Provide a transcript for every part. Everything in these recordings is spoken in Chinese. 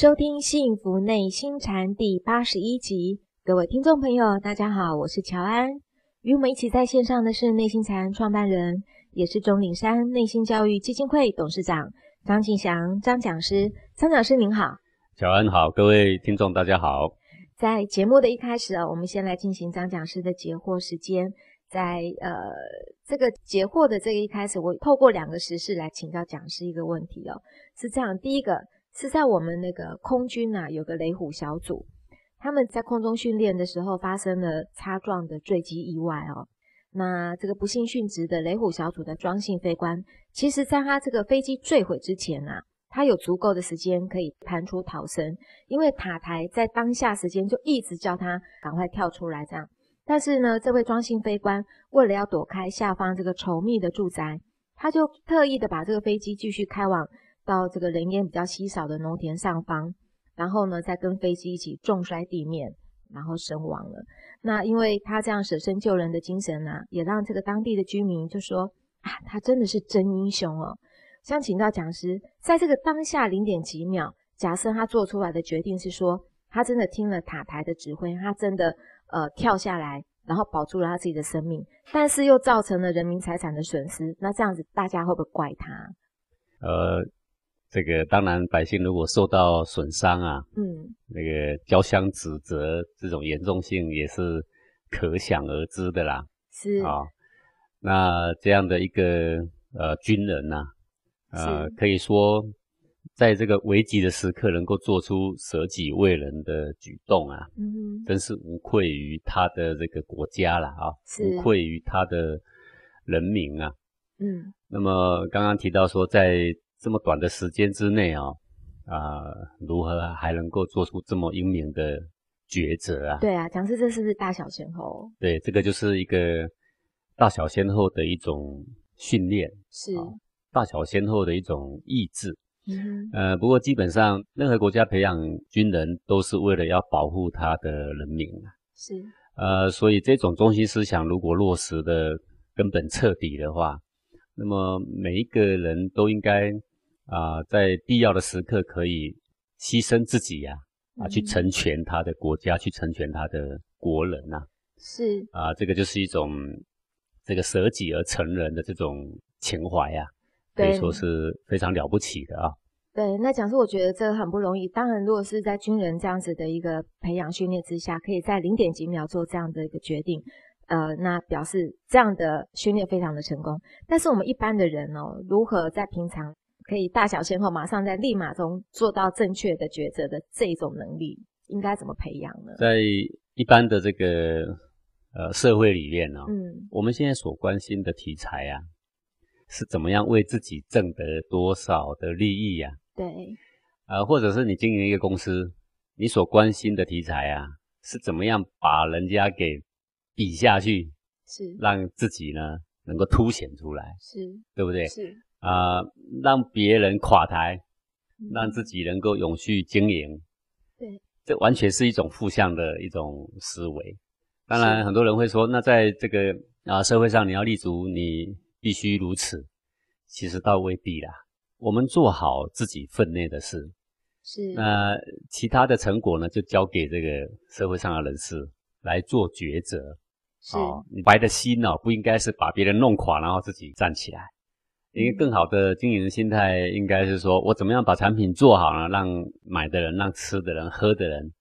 收听《幸福内心禅》第八十一集，各位听众朋友，大家好，我是乔安。与我们一起在线上的是内心禅创办人，也是中岭山内心教育基金会董事长张庆祥张讲师。张讲师您好，乔安好，各位听众大家好。在节目的一开始啊，我们先来进行张讲师的解惑时间。在呃这个解惑的这个一开始，我透过两个时事来请教讲师一个问题哦，是这样，第一个。是在我们那个空军啊，有个雷虎小组，他们在空中训练的时候发生了擦撞的坠机意外哦。那这个不幸殉职的雷虎小组的庄姓飞官，其实在他这个飞机坠毁之前啊，他有足够的时间可以弹出逃生，因为塔台在当下时间就一直叫他赶快跳出来这样。但是呢，这位庄姓飞官为了要躲开下方这个稠密的住宅，他就特意的把这个飞机继续开往。到这个人烟比较稀少的农田上方，然后呢，再跟飞机一起重摔地面，然后身亡了。那因为他这样舍身救人的精神呢、也让这个当地的居民就说啊，他真的是真英雄哦。想请教讲师，在这个当下零点几秒，假设他做出来的决定是说，他真的听了塔台的指挥，他真的呃跳下来，然后保住了他自己的生命，但是又造成了人民财产的损失，那这样子大家会不会怪他？呃。这个当然，百姓如果受到损伤啊，嗯，那个交相指责，这种严重性也是可想而知的啦。是啊、哦，那这样的一个呃军人呐、啊，呃，可以说在这个危急的时刻能够做出舍己为人的举动啊，嗯，真是无愧于他的这个国家了啊，无愧于他的人民啊。嗯，那么刚刚提到说在。这么短的时间之内啊、哦，啊、呃，如何还能够做出这么英明的抉择啊？对啊，讲师，这是不是大小先后？对，这个就是一个大小先后的一种训练，是、哦、大小先后的一种意志。嗯，呃，不过基本上任何国家培养军人都是为了要保护他的人民啊。是，呃，所以这种中心思想如果落实的根本彻底的话，那么每一个人都应该。啊、呃，在必要的时刻可以牺牲自己呀、啊，啊，去成全他的国家，嗯、去成全他的国人呐、啊。是啊，这个就是一种这个舍己而成人的这种情怀呀、啊，可以说是非常了不起的啊。对，那讲师，我觉得这个很不容易。当然，如果是在军人这样子的一个培养训练之下，可以在零点几秒做这样的一个决定，呃，那表示这样的训练非常的成功。但是我们一般的人哦，如何在平常？可以大小先后，马上在立马中做到正确的抉择的这种能力，应该怎么培养呢？在一般的这个呃社会里面呢、哦，嗯，我们现在所关心的题材啊，是怎么样为自己挣得多少的利益呀、啊？对，呃，或者是你经营一个公司，你所关心的题材啊，是怎么样把人家给比下去，是让自己呢能够凸显出来，是对不对？是。啊、呃，让别人垮台，让自己能够永续经营，对，这完全是一种负向的一种思维。当然，很多人会说，那在这个啊、呃、社会上，你要立足，你必须如此。其实倒未必啦。我们做好自己分内的事，是那其他的成果呢，就交给这个社会上的人士来做抉择。是，哦、你白的心哦，不应该是把别人弄垮，然后自己站起来。因为更好的经营的心态，应该是说我怎么样把产品做好呢？让买的人、让吃的人、喝的人，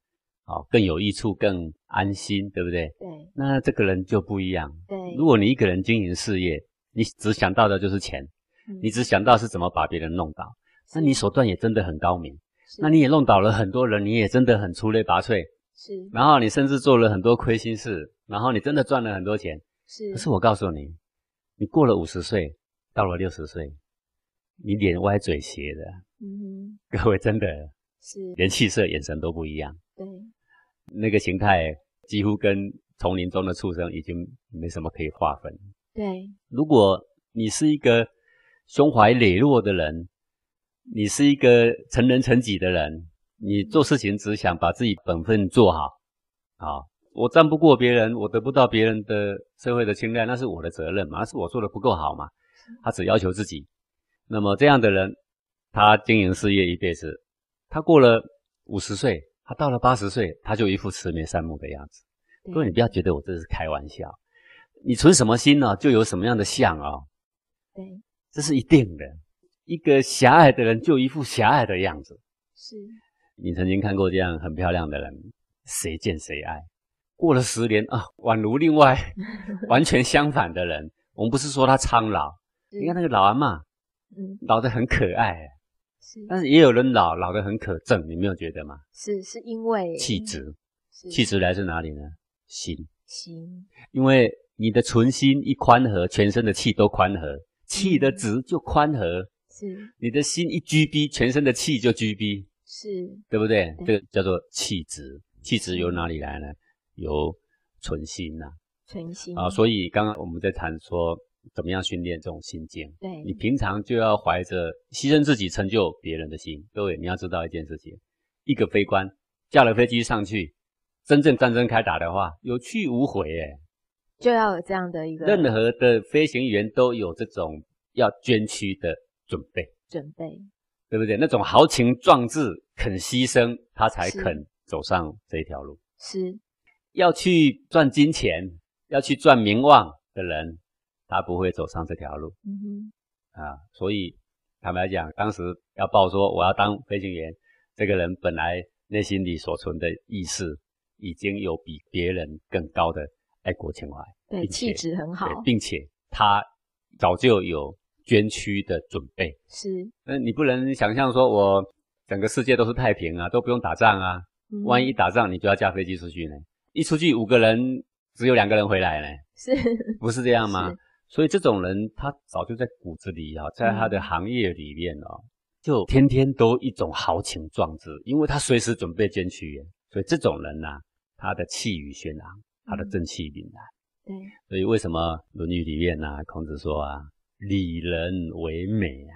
哦更有益处、更安心，对不对？对。那这个人就不一样。对。如果你一个人经营事业，你只想到的就是钱，嗯、你只想到是怎么把别人弄倒，那你手段也真的很高明。那你也弄倒了很多人，你也真的很出类拔萃。是。然后你甚至做了很多亏心事，然后你真的赚了很多钱。是。可是我告诉你，你过了五十岁。到了六十岁，你脸歪嘴斜的，嗯，各位真的 是连气色、眼神都不一样。对，那个形态几乎跟丛林中的畜生已经没什么可以划分。对，如果你是一个胸怀磊落的人，你是一个成人成己的人，你做事情只想把自己本分做好，好，我战不过别人，我得不到别人的社会的青睐，那是我的责任嘛，那是我做的不够好嘛。他只要求自己，那么这样的人，他经营事业一辈子，他过了五十岁，他到了八十岁，他就一副慈眉善目的样子。各位，你不要觉得我这是开玩笑，你存什么心呢，就有什么样的相啊。对，这是一定的。一个狭隘的人，就一副狭隘的样子。是。你曾经看过这样很漂亮的人，谁见谁爱。过了十年啊，宛如另外 完全相反的人。我们不是说他苍老，你看那个老阿妈，嗯，老得很可爱。是。但是也有人老，老得很可憎，你没有觉得吗？是，是因为气质。气质来自哪里呢？心。心。因为你的存心一宽和，全身的气都宽和，气的直就宽和。是。你的心一拘逼，全身的气就拘逼。是，对不对？对，这个叫做气质。气质由哪里来呢？由存心呐、啊。存心啊，所以刚刚我们在谈说，怎么样训练这种心境。对，你平常就要怀着牺牲自己成就别人的心。各位，你要知道一件事情：一个飞官驾了飞机上去，真正战争开打的话，有去无回。诶就要有这样的一个。任何的飞行员都有这种要捐躯的准备。准备。对不对？那种豪情壮志，肯牺牲，他才肯走上这一条路。是，要去赚金钱，要去赚名望的人，他不会走上这条路。嗯哼，啊，所以坦白讲，当时要报说我要当飞行员，这个人本来内心里所存的意识，已经有比别人更高的爱国情怀，对，气质很好，并且他早就有。捐躯的准备是，那你不能想象说，我整个世界都是太平啊，都不用打仗啊。嗯、万一一打仗，你就要驾飞机出去呢？一出去五个人，只有两个人回来呢？是，不是这样吗？所以这种人，他早就在骨子里啊，在他的行业里面就天天都一种豪情壮志，因为他随时准备捐躯。所以这种人呐、啊，他的气宇轩昂，他的正气凛然。对，所以为什么《论语》里面啊，孔子说啊？礼人为美啊！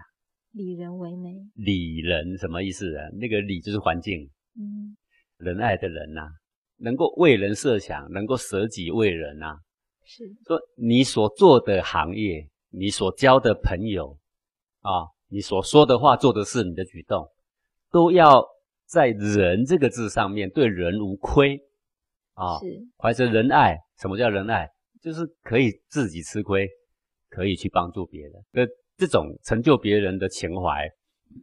礼人为美，礼人什么意思啊？那个礼就是环境，嗯，仁爱的人呐、啊，能够为人设想，能够舍己为人呐、啊。是说你所做的行业，你所交的朋友啊，你所说的话、做的事、你的举动，都要在仁这个字上面对人无亏啊。是怀着仁爱，什么叫仁爱？就是可以自己吃亏。可以去帮助别人，那这种成就别人的情怀，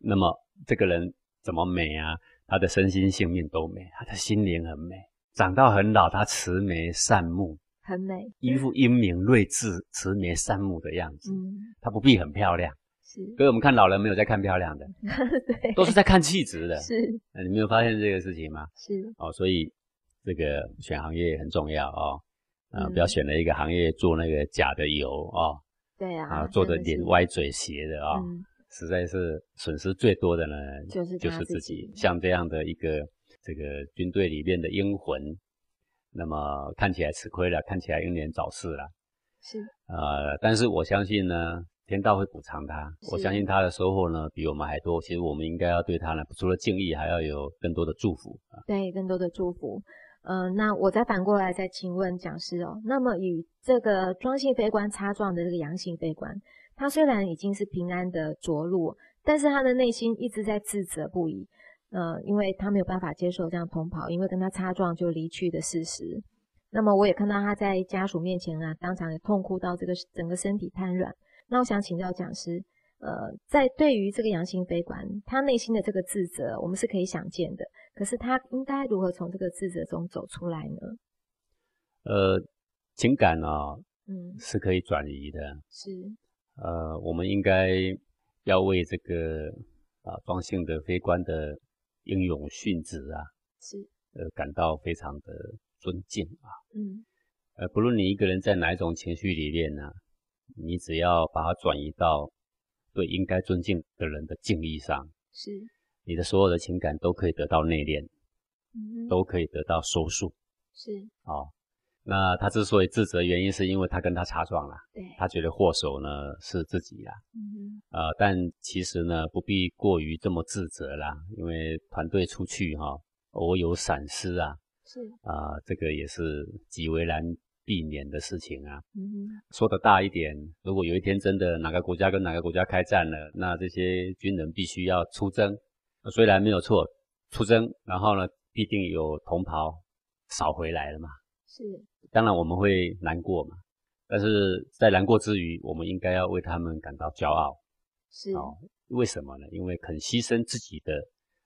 那么这个人怎么美啊？他的身心性命都美，他的心灵很美，长到很老，他慈眉善目，很美，一副英明睿智、慈眉善目的样子。嗯，他不必很漂亮，是。所以我们看老人没有在看漂亮的，对，都是在看气质的。是，你没有发现这个事情吗？是。哦，所以这个选行业很重要哦，啊、嗯，不要选了一个行业做那个假的油哦。对啊，啊，做的脸歪嘴斜的啊、嗯，实在是损失最多的呢，就是就是自己。像这样的一个这个军队里面的英魂，那么看起来吃亏了，看起来英年早逝了。是。呃，但是我相信呢，天道会补偿他。我相信他的收获呢，比我们还多。其实我们应该要对他呢，除了敬意，还要有更多的祝福。对，更多的祝福。嗯、呃，那我再反过来再请问讲师哦，那么与这个庄姓飞官擦撞的这个阳性飞官，他虽然已经是平安的着陆，但是他的内心一直在自责不已。呃，因为他没有办法接受这样同袍因为跟他擦撞就离去的事实。那么我也看到他在家属面前啊，当场也痛哭到这个整个身体瘫软。那我想请教讲师，呃，在对于这个阳性悲观，他内心的这个自责，我们是可以想见的。可是他应该如何从这个自责中走出来呢？呃，情感啊、哦，嗯，是可以转移的。是，呃，我们应该要为这个啊庄性的悲观的英勇殉职啊，是，呃，感到非常的尊敬啊。嗯，呃，不论你一个人在哪一种情绪里面呢、啊，你只要把它转移到对应该尊敬的人的敬意上，是。你的所有的情感都可以得到内敛，嗯，都可以得到收束。是，哦，那他之所以自责，原因是因为他跟他擦撞了，对，他觉得祸首呢是自己啦，嗯，呃，但其实呢不必过于这么自责啦，因为团队出去哈，偶有闪失啊，是啊，呃，这个也是极为难避免的事情啊。嗯，说得大一点，如果有一天真的哪个国家跟哪个国家开战了，那这些军人必须要出征。虽然没有错，出征，然后呢，必定有同袍少回来了嘛。是，当然我们会难过嘛，但是在难过之余，我们应该要为他们感到骄傲。是，哦，为什么呢？因为肯牺牲自己的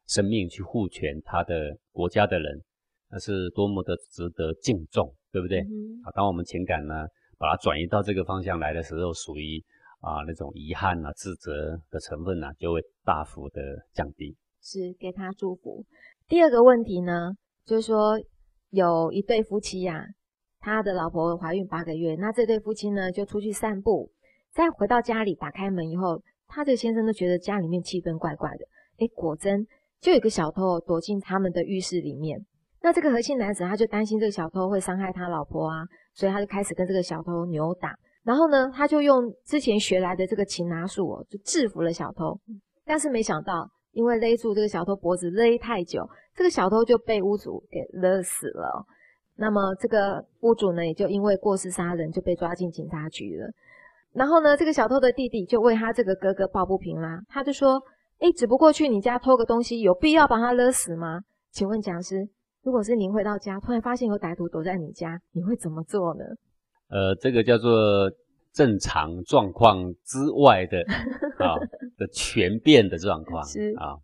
生命去护全他的国家的人，那是多么的值得敬重，对不对？嗯。啊，当我们情感呢，把它转移到这个方向来的时候，属于啊那种遗憾啊、自责的成分呢，就会大幅的降低。是给他祝福。第二个问题呢，就是说有一对夫妻呀、他的老婆怀孕八个月，那这对夫妻呢就出去散步，再回到家里打开门以后，他这个先生都觉得家里面气氛怪怪的。诶，果真就有个小偷躲进他们的浴室里面。那这个何姓男子他就担心这个小偷会伤害他老婆啊，所以他就开始跟这个小偷扭打。然后呢，他就用之前学来的这个擒拿术哦，就制服了小偷。但是没想到。因为勒住这个小偷脖子勒太久，这个小偷就被屋主给勒死了。那么这个屋主呢，也就因为过失杀人就被抓进警察局了。然后呢，这个小偷的弟弟就为他这个哥哥抱不平啦，他就说：“诶，只不过去你家偷个东西，有必要把他勒死吗？”请问讲师，如果是您回到家，突然发现有歹徒躲在你家，你会怎么做呢？呃，这个叫做。正常状况之外的 啊的全变的状况是。啊，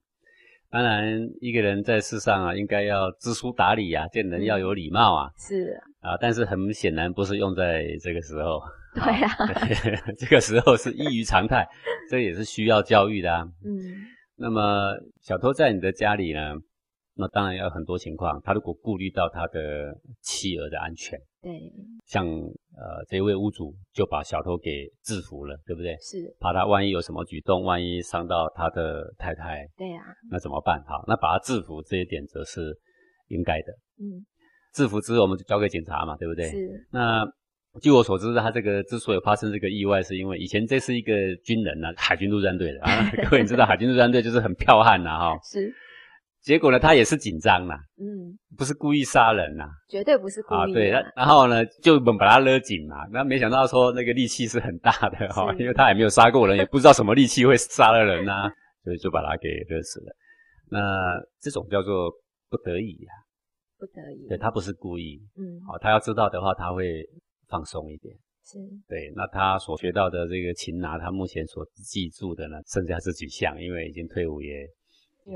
当然一个人在世上啊，应该要知书达理啊，见人要有礼貌啊，是啊，但是很显然不是用在这个时候，对啊，这个时候是异于常态，这也是需要教育的啊。嗯，那么小偷在你的家里呢？那当然要很多情况，他如果顾虑到他的妻儿的安全，对，像呃这位屋主就把小偷给制服了，对不对？是，怕他万一有什么举动，万一伤到他的太太，对呀、啊，那怎么办？好，那把他制服这一点则是应该的。嗯，制服之后我们就交给警察嘛，对不对？是。那据我所知，他这个之所以发生这个意外，是因为以前这是一个军人呢、啊，海军陆战队的啊，各位你知道海军陆战队就是很剽悍呐，哈。是。结果呢，他也是紧张啦，嗯，不是故意杀人呐，绝对不是故意。啊，对，然后呢，就猛把他勒紧嘛，那没想到说那个力气是很大的哈，因为他也没有杀过人，也不知道什么力气会杀了人呐、啊，所以就把他给勒死了。那这种叫做不得已呀、啊，不得已，对，他不是故意，嗯，好，他要知道的话，他会放松一点，是对。那他所学到的这个擒拿，他目前所记住的呢，剩下是几项，因为已经退伍也。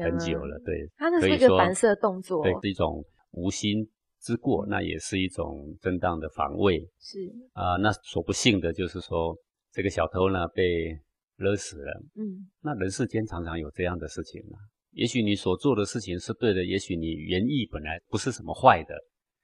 很久了，对，它那是一个反射动作，对，是一种无心之过，那也是一种正当的防卫，是。啊、呃，那所不幸的就是说，这个小偷呢被勒死了，嗯，那人世间常常有这样的事情啊，也许你所做的事情是对的，也许你原意本来不是什么坏的。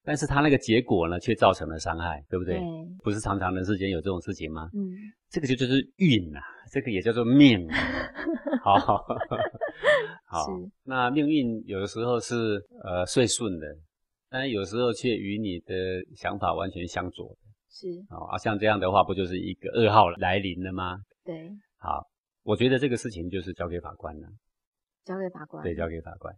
但是他那个结果呢，却造成了伤害，对不对？对，不是常常人世间有这种事情吗？嗯，这个就就是运啊，这个也叫做命啊。好，好，那命运有的时候是呃顺顺的，但是有时候却与你的想法完全相左的。是啊，像这样的话，不就是一个噩耗来临了吗？对。好，我觉得这个事情就是交给法官了。交给法官。对，交给法官。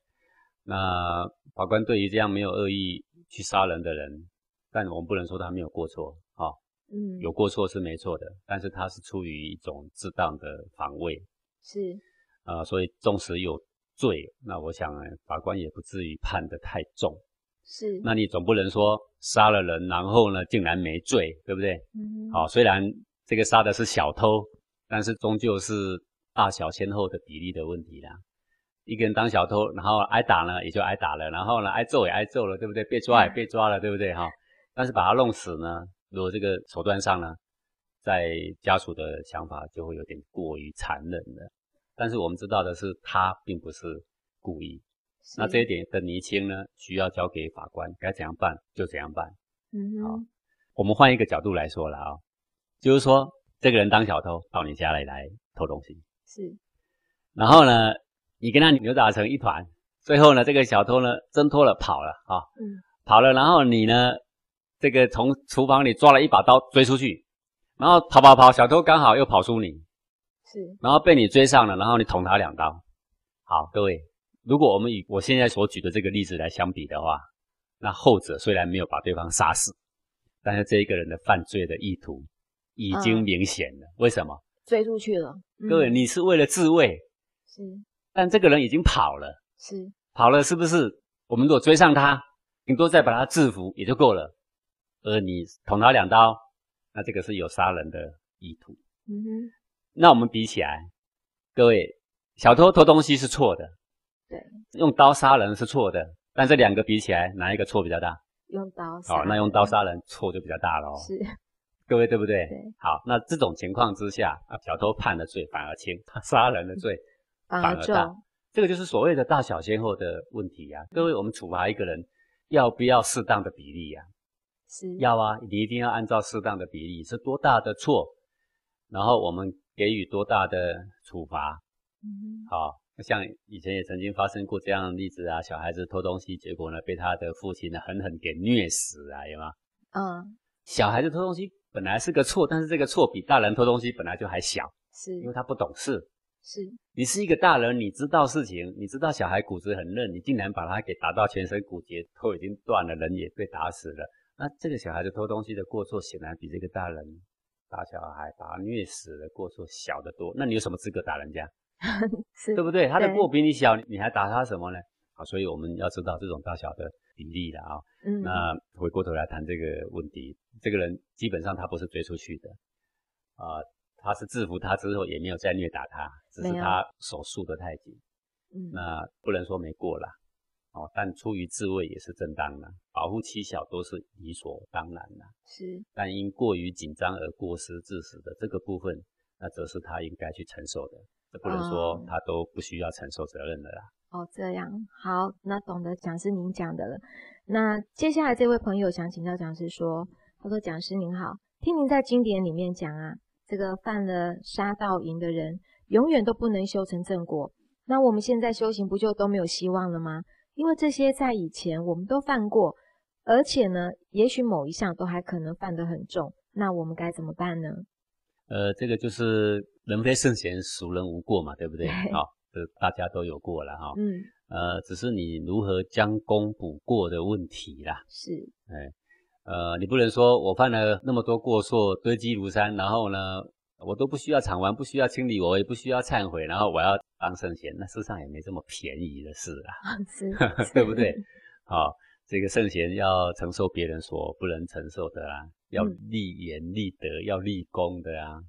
那法官对于这样没有恶意去杀人的人，但我们不能说他没有过错，哈、哦，嗯，有过错是没错的，但是他是出于一种适当的防卫，是，啊、呃，所以纵使有罪，那我想法官也不至于判得太重，是，那你总不能说杀了人，然后呢竟然没罪，对不对？嗯，好、哦，虽然这个杀的是小偷，但是终究是大小先后的比例的问题啦。一个人当小偷，然后挨打呢，也就挨打了；然后呢，挨揍也挨揍了，对不对？被抓也被抓了，对不对？哈。但是把他弄死呢，如果这个手段上呢，在家属的想法就会有点过于残忍了。但是我们知道的是，他并不是故意。那这一点的厘清呢，需要交给法官，该怎样办就怎样办。嗯，好。我们换一个角度来说了啊，就是说，这个人当小偷到你家里来偷东西，是。然后呢，你跟他扭打成一团，最后呢，这个小偷呢挣脱了跑了啊，嗯，跑了，然后你呢，这个从厨房里抓了一把刀追出去，然后跑跑跑，小偷刚好又跑出你，是，然后被你追上了，然后你捅他两刀。好，各位，如果我们以我现在所举的这个例子来相比的话，那后者虽然没有把对方杀死，但是这一个人的犯罪的意图已经明显了。嗯，为什么？追出去了。各位，你是为了自卫。是。但这个人已经跑了，是跑了是不是？我们如果追上他，顶多再把他制服也就够了。而你捅他两刀，那这个是有杀人的意图。嗯哼。那我们比起来，各位，小偷偷东西是错的，对，用刀杀人是错的。但这两个比起来，哪一个错比较大？用刀。好，那用刀杀人错就比较大了哦。是。各位对不对？对。好，那这种情况之下，啊，小偷判的罪反而轻，他杀人的罪反而大。而这个就是所谓的大小先后的问题呀、啊。各位，我们处罚一个人，要不要适当的比例呀、啊？是。要啊，你一定要按照适当的比例，是多大的错，然后我们给予多大的处罚。嗯。好，像以前也曾经发生过这样的例子啊，小孩子偷东西，结果呢被他的父亲呢狠狠给虐死啊，有吗？嗯。小孩子偷东西。本来是个错，但是这个错比大人偷东西本来就还小，是因为他不懂事。是，你是一个大人，你知道事情，你知道小孩骨质很嫩，你竟然把他给打到全身骨节，都已经断了，人也被打死了。那这个小孩子偷东西的过错，显然比这个大人打小孩把他虐死的过错小得多。那你有什么资格打人家？是，对不对？他的过比你小，你还打他什么呢？好，所以我们要知道这种大小的比例了啊。嗯，那回过头来谈这个问题，这个人基本上他不是追出去的，啊、呃，他是制服他之后也没有再虐打他，只是他手束得太紧。嗯，那不能说没过啦，哦，但出于自卫也是正当的，保护妻小都是理所当然的。是，但因过于紧张而过失致死的这个部分，那则是他应该去承受的，这不能说他都不需要承受责任的啦。哦，这样好，那懂得讲师您讲的了。那接下来这位朋友想请教讲师说，他说：“讲师您好，听您在经典里面讲啊，这个犯了杀盗淫的人，永远都不能修成正果。那我们现在修行不就都没有希望了吗？因为这些在以前我们都犯过，而且呢，也许某一项都还可能犯得很重。那我们该怎么办呢？”呃，这个就是人非圣贤，孰人无过嘛，对不对？好。这大家都有过了哈，嗯，呃，只是你如何将功补过的问题啦。是，哎，呃，你不能说我犯了那么多过错堆积如山，然后呢，我都不需要偿还，不需要清理，我也不需要忏悔，然后我要当圣贤，那世上也没这么便宜的事啊，是，对不对？好，这个圣贤要承受别人所不能承受的啊，要立言立德，要立功的啊，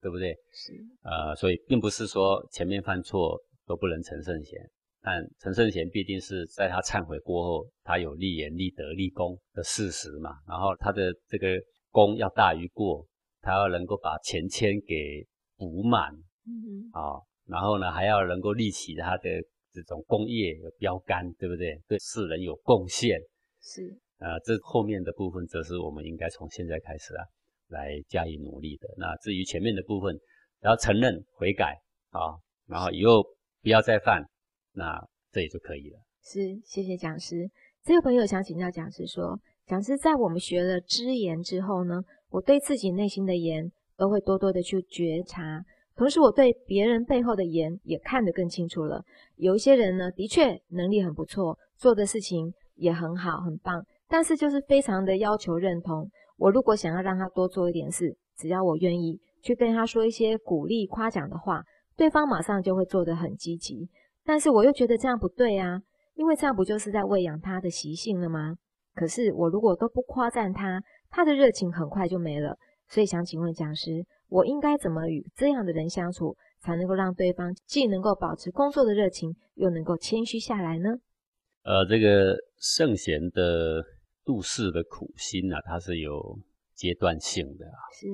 对不对？是，呃，所以并不是说前面犯错。都不能成圣贤，但陈圣贤必定是在他忏悔过后，他有立言、立德、立功的事实嘛。然后他的这个功要大于过，他要能够把前愆给补满，嗯哼，啊，然后呢还要能够立起他的这种功业有标杆，对不对？对世人有贡献，是，呃，这后面的部分则是我们应该从现在开始啊来加以努力的。那至于前面的部分，要承认悔改啊，然后以后。不要再犯，那这也就可以了。是，谢谢讲师。这个朋友想请教讲师说，讲师在我们学了知言之后呢，我对自己内心的言都会多多的去觉察，同时我对别人背后的言也看得更清楚了。有一些人呢，的确能力很不错，做的事情也很好，很棒，但是就是非常的要求认同。我如果想要让他多做一点事，只要我愿意去跟他说一些鼓励、夸奖的话。对方马上就会做得很积极，但是我又觉得这样不对啊，因为这样不就是在喂养他的习性了吗？可是我如果都不夸赞他，他的热情很快就没了。所以想请问讲师，我应该怎么与这样的人相处，才能够让对方既能够保持工作的热情，又能够谦虚下来呢？呃，这个圣贤的度世的苦心啊，它是有阶段性的啊。是，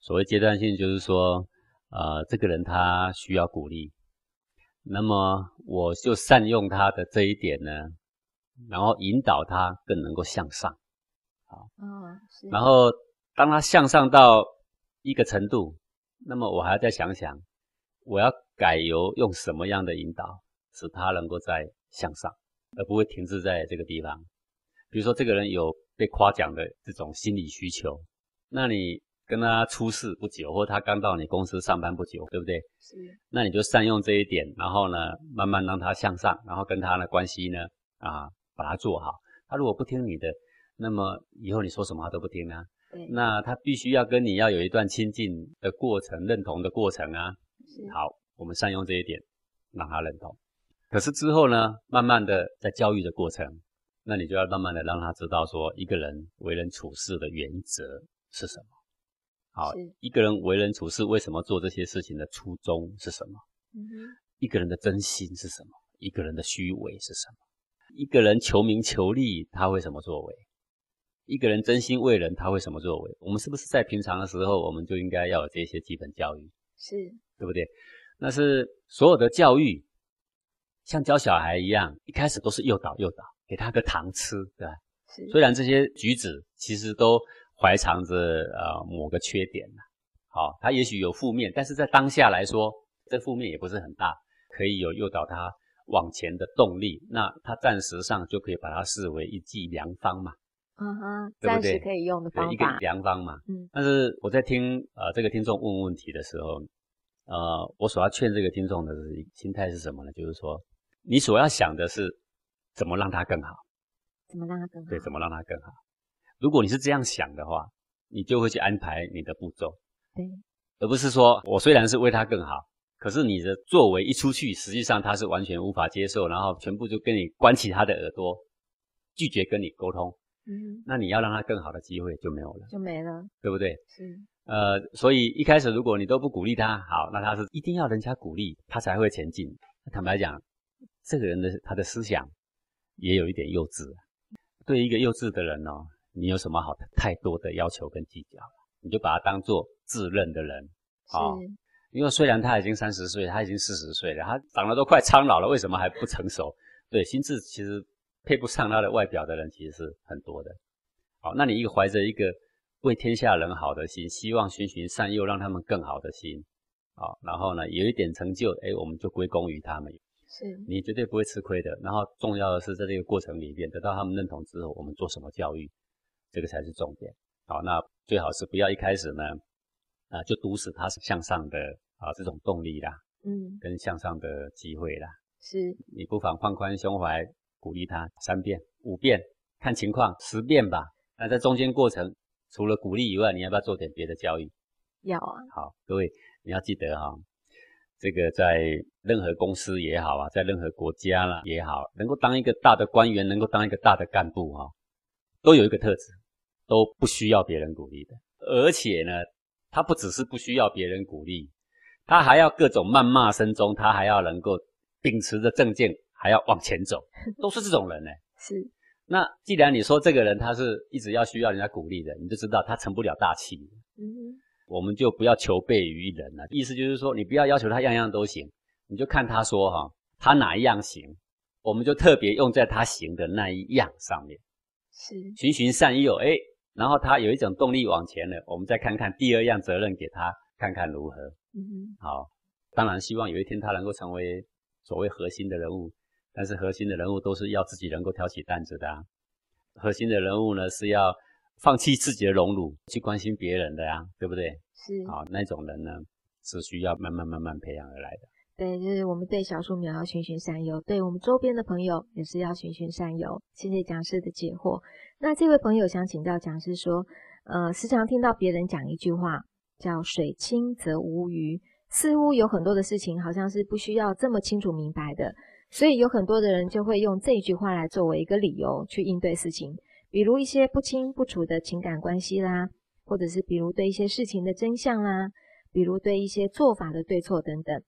所谓阶段性，就是说。呃，这个人他需要鼓励，那么我就善用他的这一点呢，然后引导他更能够向上，好，哦，是。然后当他向上到一个程度，那么我还要再想想，我要改由用什么样的引导，使他能够再向上，而不会停滞在这个地方。比如说，这个人有被夸奖的这种心理需求，那你。跟他出事不久，或他刚到你公司上班不久，对不对？是。那你就善用这一点，然后呢，慢慢让他向上，然后跟他的关系呢，啊，把它做好。他如果不听你的，那么以后你说什么他都不听啊。对。那他必须要跟你要有一段亲近的过程，认同的过程啊。是。好，我们善用这一点，让他认同。可是之后呢，慢慢的在教育的过程，那你就要慢慢的让他知道说，一个人为人处事的原则是什么。好，一个人为人处事为什么做这些事情的初衷是什么？嗯，一个人的真心是什么？一个人的虚伪是什么？一个人求名求利，他会什么作为？一个人真心为人，他会什么作为？我们是不是在平常的时候，我们就应该要有这些基本教育？是，对不对？那是所有的教育，像教小孩一样，一开始都是诱导诱导，给他个糖吃，对吧？是。虽然这些举止其实都怀藏着呃某个缺点，好，他也许有负面，但是在当下来说，这负面也不是很大，可以有诱导他往前的动力。那他暂时上就可以把它视为一剂良方嘛。嗯哼，暂时可以用的方法，对，一个良方嘛。嗯，但是我在听呃这个听众问问题的时候，呃，我所要劝这个听众的心态是什么呢？就是说，你所要想的是怎么让他更好，怎么让他更好？对，怎么让他更好？如果你是这样想的话，你就会去安排你的步骤，对，而不是说我虽然是为他更好，可是你的作为一出去，实际上他是完全无法接受，然后全部就跟你关起他的耳朵，拒绝跟你沟通。嗯，那你要让他更好的机会就没有了，就没了，对不对？是，呃，所以一开始如果你都不鼓励他，好，那他是一定要人家鼓励他才会前进。坦白讲，这个人的他的思想也有一点幼稚。对一个幼稚的人哦，你有什么好太多的要求跟计较？你就把他当做自认的人，啊，因为虽然他已经三十岁，他已经四十岁了，他长得都快苍老了，为什么还不成熟？对，心智其实。配不上他的外表的人其实是很多的，好，那你一个怀着一个为天下人好的心，希望循循善诱，让他们更好的心，好，然后呢，有一点成就，哎，我们就归功于他们，是你绝对不会吃亏的。然后重要的是在这个过程里面得到他们认同之后，我们做什么教育，这个才是重点。好，那最好是不要一开始呢，啊，就堵死他是向上的啊这种动力啦，嗯，跟向上的机会啦，是你不妨放宽胸怀。鼓励他三遍、五遍，看情况，十遍吧。那在中间过程，除了鼓励以外，你要不要做点别的教育？要啊。好，各位你要记得哈，这个在任何公司也好啊，在任何国家啦也好，能够当一个大的官员，能够当一个大的干部哈，都有一个特质，都不需要别人鼓励的。而且呢，他不只是不需要别人鼓励，他还要各种谩骂声中，他还要能够秉持着正见。还要往前走，都是这种人呢。是，那既然你说这个人他是一直要需要人家鼓励的，你就知道他成不了大器。嗯哼，我们就不要求备于人了。意思就是说，你不要要求他样样都行，你就看他说哈，他哪一样行，我们就特别用在他行的那一样上面。是，循循善诱，哎，然后他有一种动力往前了，我们再看看第二样责任给他，看看如何。嗯哼，好，当然希望有一天他能够成为所谓核心的人物。但是核心的人物都是要自己能够挑起担子的啊，核心的人物呢是要放弃自己的荣辱去关心别人的呀，对不对？是。好，那种人呢是需要慢慢慢慢培养而来的。对，就是我们对小树苗要循循善诱，对我们周边的朋友也是要循循善诱。谢谢讲师的解惑。那这位朋友想请教讲师说，呃，时常听到别人讲一句话叫“水清则无鱼”，似乎有很多的事情好像是不需要这么清楚明白的。所以有很多的人就会用这一句话来作为一个理由去应对事情，比如一些不清不楚的情感关系啦，或者是比如对一些事情的真相啦，比如对一些做法的对错等等。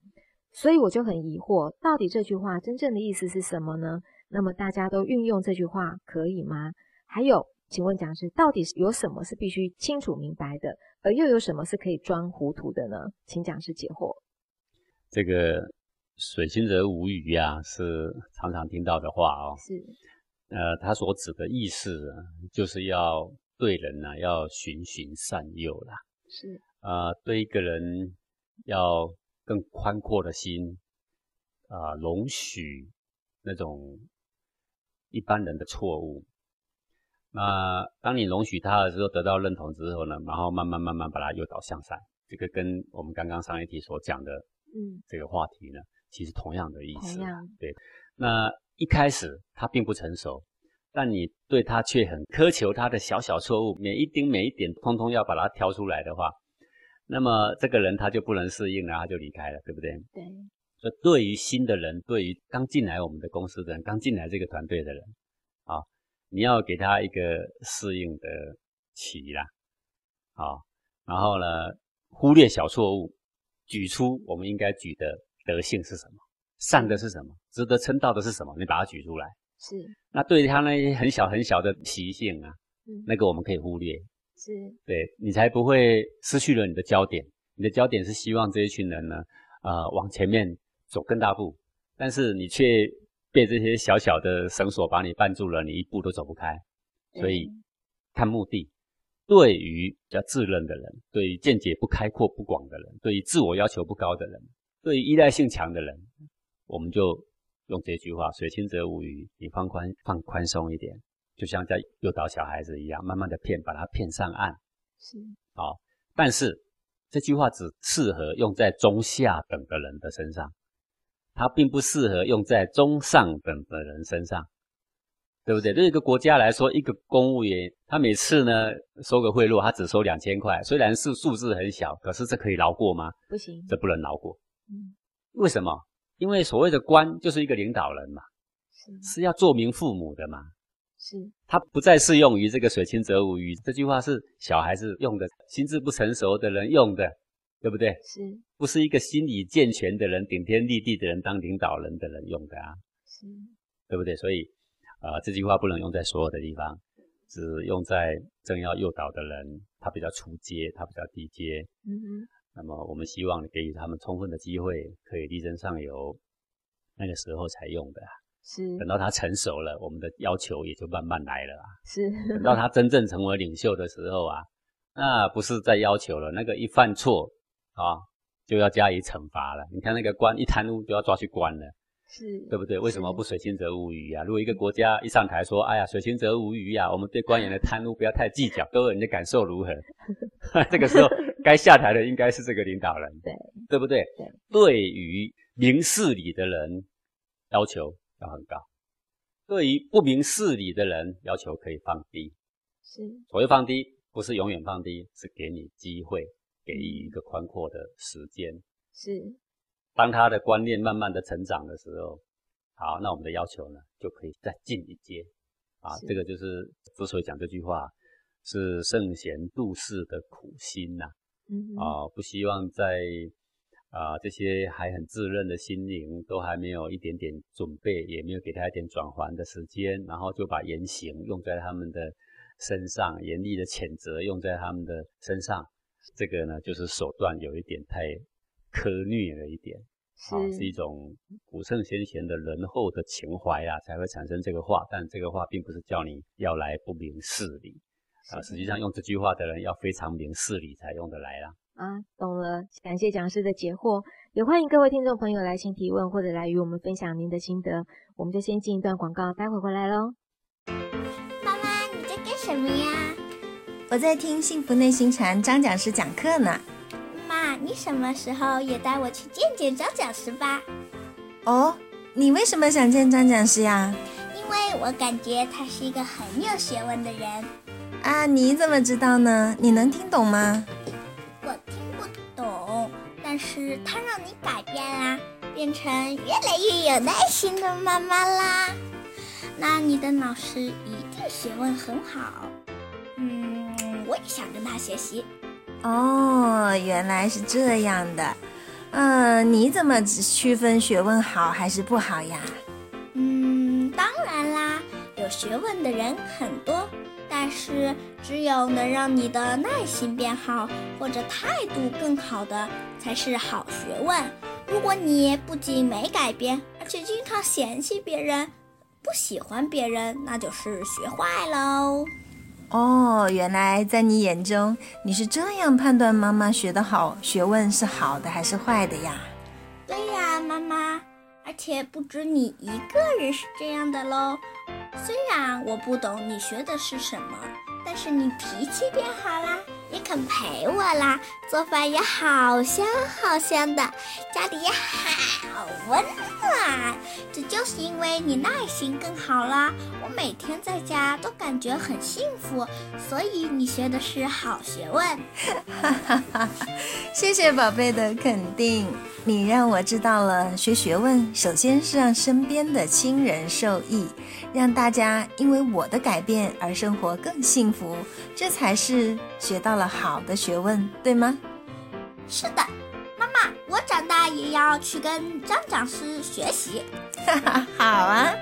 所以我就很疑惑，到底这句话真正的意思是什么呢？那么大家都运用这句话可以吗？还有，请问讲师，到底有什么是必须清楚明白的，而又有什么是可以装糊涂的呢？请讲师解惑。这个。水清则无鱼啊，是常常听到的话哦。是，呃，他所指的意思就是要对人呢要循循善诱啦。是，呃，对一个人要更宽阔的心，啊、呃，容许那种一般人的错误。那当你容许他的时候，得到认同之后呢，然后慢慢慢慢把他诱导向善。这个跟我们刚刚上一题所讲的，嗯，这个话题呢。其实同样的意思，对。那一开始他并不成熟，但你对他却很苛求他的小小错误，每一丁每一点，通通要把它挑出来的话，那么这个人他就不能适应了，他就离开了，对不对？对。所以对于新的人，对于刚进来我们的公司的人，刚进来这个团队的人，啊，你要给他一个适应的期啦，好，然后呢，忽略小错误，举出我们应该举的德性是什么，善的是什么，值得称道的是什么，你把它举出来。是。那对于他那些很小很小的习性啊，嗯，那个我们可以忽略。是。对，你才不会失去了你的焦点。你的焦点是希望这一群人呢，呃，往前面。走更大步，但是你却被这些小小的绳索把你绊住了，你一步都走不开。所以看目的，对于比较自认的人，对于见解不开阔不广的人，对于自我要求不高的人，对于依赖性强的人，我们就用这句话：水清则无鱼。你放宽放宽松一点，就像在诱导小孩子一样，慢慢的骗，把他骗上岸。是好，但是这句话只适合用在中下等的人的身上。它并不适合用在中上等的人身上，对不对？对一个国家来说，一个公务员，他每次呢收个贿赂，他只收两千块，虽然是数字很小，可是这可以饶过吗？不行，这不能饶过。嗯，为什么？因为所谓的官就是一个领导人嘛，是，是要做民父母的嘛。是，他不再适用于这个“水清则无鱼”这句话，是小孩子用的，心智不成熟的人用的。对不对？是，不是一个心理健全的人、顶天立地的人当领导人的人用的啊？是，对不对？所以，呃，这句话不能用在所有的地方，只用在正要诱导的人，他比较初阶，他比较低阶。嗯哼。那么，我们希望给予他们充分的机会，可以力争上游，那个时候才用的。是。等到他成熟了，我们的要求也就慢慢来了。是。等到他真正成为领袖的时候啊，那不是在要求了，那个一犯错。啊，就要加以惩罚了。你看那个官一贪污，就要抓去关了，是，对不对？为什么不水清则无鱼啊？如果一个国家一上台说，哎呀，水清则无鱼啊，我们对官员的贪污不要太计较，各位，你的感受如何？这个时候该下台的应该是这个领导人，对，对不对？对，对于明事理的人要求要很高，对于不明事理的人要求可以放低。是，所谓放低，不是永远放低，是给你机会。给予一个宽阔的时间，是。当他的观念慢慢的成长的时候，好，那我们的要求呢，就可以再进一阶。啊，这个就是之所以讲这句话，是圣贤度世的苦心呐、啊。嗯。啊，不希望在啊这些还很稚嫩的心灵都还没有一点点准备，也没有给他一点转换的时间，然后就把言行用在他们的身上，严厉的谴责用在他们的身上。这个呢，就是手段有一点太苛虐了一点，是、啊、是一种古圣先贤的仁厚的情怀啊，才会产生这个话。但这个话并不是叫你要来不明事理啊，实际上用这句话的人要非常明事理才用得来啦。啊，懂了，感谢讲师的解惑，也欢迎各位听众朋友来信提问或者来与我们分享您的心得。我们就先进一段广告，待会回来喽。妈妈，你在干什么呀？我在听幸福内心禅张讲师讲课呢。妈，你什么时候也带我去见见张讲师吧？哦，你为什么想见张讲师呀？因为我感觉他是一个很有学问的人。啊，你怎么知道呢？你能听懂吗？我听不懂，但是他让你改变啦，变成越来越有耐心的妈妈啦。那你的老师一定学问很好。我也想跟他学习。哦，原来是这样的。嗯、呃，你怎么只区分学问好还是不好呀？嗯，当然啦，有学问的人很多，但是只有能让你的耐心变好或者态度更好的才是好学问。如果你不仅没改变，而且经常嫌弃别人，不喜欢别人，那就是学坏喽。哦，原来在你眼中，你是这样判断妈妈学得好，学问是好的还是坏的呀？对呀，妈妈，而且不止你一个人是这样的喽。虽然我不懂你学的是什么，但是你脾气变好了，也肯陪我啦，做饭也好香好香的，家里也好温暖。这就是因为你耐心更好啦。我每天在家都感觉很幸福，所以你学的是好学问。哈哈哈！谢谢宝贝的肯定，你让我知道了学学问，首先是让身边的亲人受益，让大家因为我的改变而生活更幸福，这才是学到了好的学问，对吗？是的，妈妈，我长大也要去跟张讲师学习。哈哈，好啊。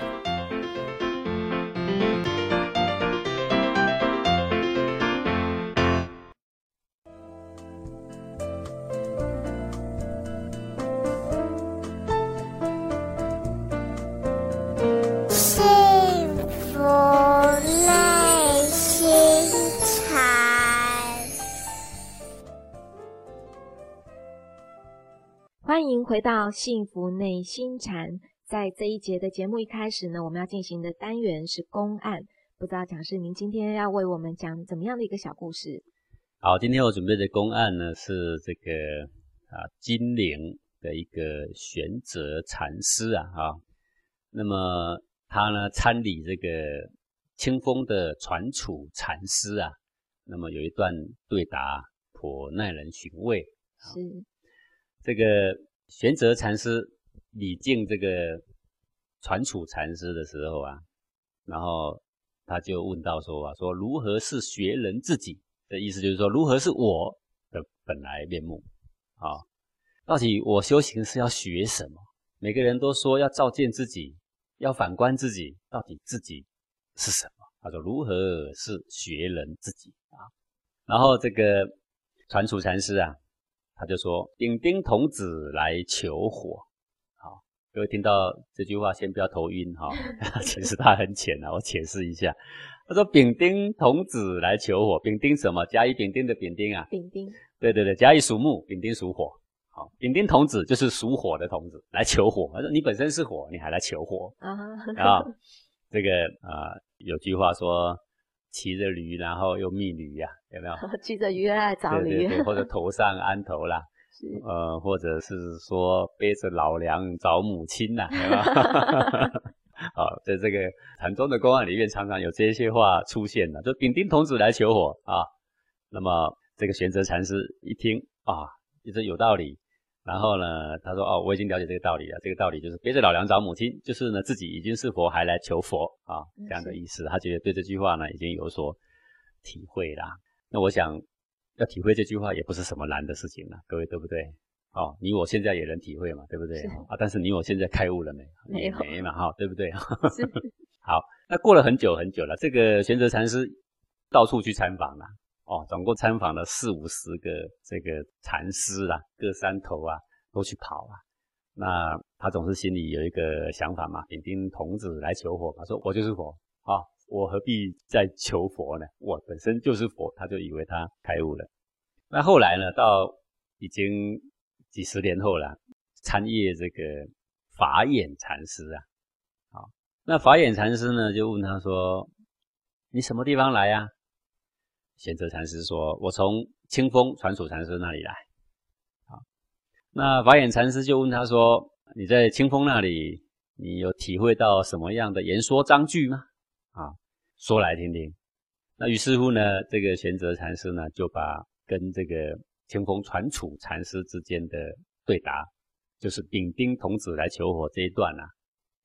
回到幸福内心禅。在这一节的节目一开始呢，我们要进行的单元是公案。不知道讲师您今天要为我们讲怎么样的一个小故事？好，今天我准备的公案呢是这个啊金陵的一个玄泽禅师啊啊，那么他呢参礼这个清风的传储禅师啊，那么有一段对答颇耐人寻味。是这个。玄泽禅师礼敬这个传储禅师的时候啊，然后他就问到说啊，说如何是学人自己的意思，就是说如何是我的本来面目啊？到底我修行是要学什么？每个人都说要照见自己，要反观自己，到底自己是什么？他说如何是学人自己啊？然后这个传储禅师啊。他就说：“丙丁童子来求火。”好，各位听到这句话，先不要头晕哈。其实它很浅啊，我解释一下。他说：“丙丁童子来求火。丙丁什么？甲乙丙丁的丙丁啊。丙丁。对对对，甲乙属木，丙丁属火。好，丙丁童子就是属火的童子来求火。他说：你本身是火，你还来求火啊？啊，这个啊、呃，有句话说。”骑着驴，然后又觅驴呀，有没有？骑着驴来找驴，对对对，或者头上安头啦，是呃，或者是说背着老娘找母亲呐，有没有？好，在这个禅宗的公案里面，常常有这些话出现了，就丙丁童子来求火啊。那么这个玄泽禅师一听啊，觉得有道理。然后呢，他说：“哦，我已经了解这个道理了。这个道理就是背着老娘找母亲，就是呢自己已经是佛，还来求佛啊，这样的意思。他觉得对这句话呢已经有所体会啦。那我想要体会这句话也不是什么难的事情了，各位对不对？哦，你我现在也能体会嘛，对不对？啊，但是你我现在开悟了没？没有，没嘛，哈，对不对？好，那过了很久很久了，这个玄泽禅师到处去参访了。”哦，总共参访了四五十个这个禅师啦，各山头啊都去跑啊。那他总是心里有一个想法嘛，丙丁童子来求佛，他说我就是佛啊，我何必再求佛呢？我本身就是佛，他就以为他开悟了。那后来呢，到已经几十年后了，参谒这个法眼禅师啊，好，那法眼禅师呢就问他说：“你什么地方来呀？”玄泽禅师说：“我从清风传础禅师那里来。”好，那法眼禅师就问他说：“你在清风那里，你有体会到什么样的言说章句吗？”啊，说来听听。那于是乎呢，这个玄泽禅师呢，就把跟这个清风传础禅师之间的对答，就是丙丁童子来求火这一段啊。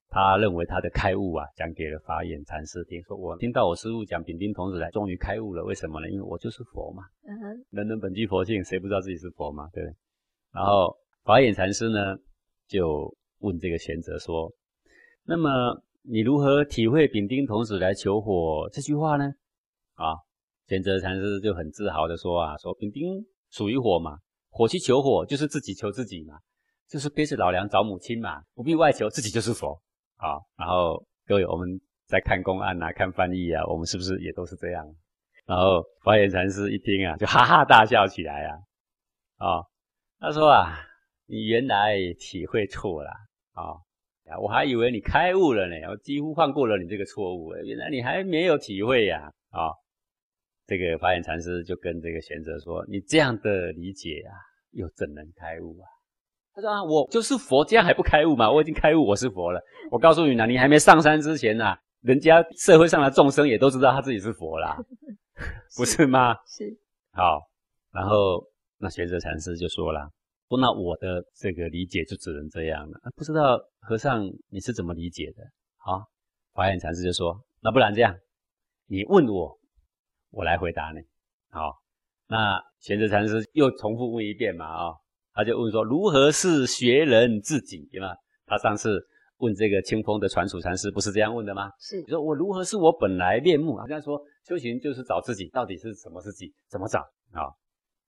他认为他的开悟啊，讲给了法眼禅师听，说我听到我师父讲丙丁童子来，终于开悟了。为什么呢？因为我就是佛嘛。嗯哼。人人本具佛性，谁不知道自己是佛嘛？对不对？然后法眼禅师呢，就问这个玄泽说：“那么你如何体会丙丁童子来求火这句话呢？”啊，玄泽禅师就很自豪的说：“啊，说丙丁属于火嘛，火去求火就是自己求自己嘛，就是背着老娘找母亲嘛，不必外求，自己就是佛。”好，然后各位，我们在看公案啊，看翻译啊，我们是不是也都是这样？然后法眼禅师一听啊，就哈哈大笑起来啊！啊，他说啊，你原来体会错了啊！我还以为你开悟了呢，我几乎放过了你这个错误，原来你还没有体会呀！啊，这个法眼禅师就跟这个玄奘说：“你这样的理解啊，又怎能开悟啊？”他说：“啊，我就是佛，这样还不开悟嘛？我已经开悟，我是佛了。我告诉你呢，你还没上山之前呢、啊，人家社会上的众生也都知道他自己是佛啦，不是吗？是。好，然后那玄奘禅师就说了：说那我的这个理解就只能这样了。不知道和尚你是怎么理解的？好，法眼禅师就说：那不然这样，你问我。”我来回答你，好，那玄奘禅师又重复问一遍嘛，啊，他就问说，如何是学人自己？对吗？他上次问这个清风的传础禅师，不是这样问的吗？是，你说我如何是我本来面目？好像说修行就是找自己，到底是什么自己？怎么找？啊，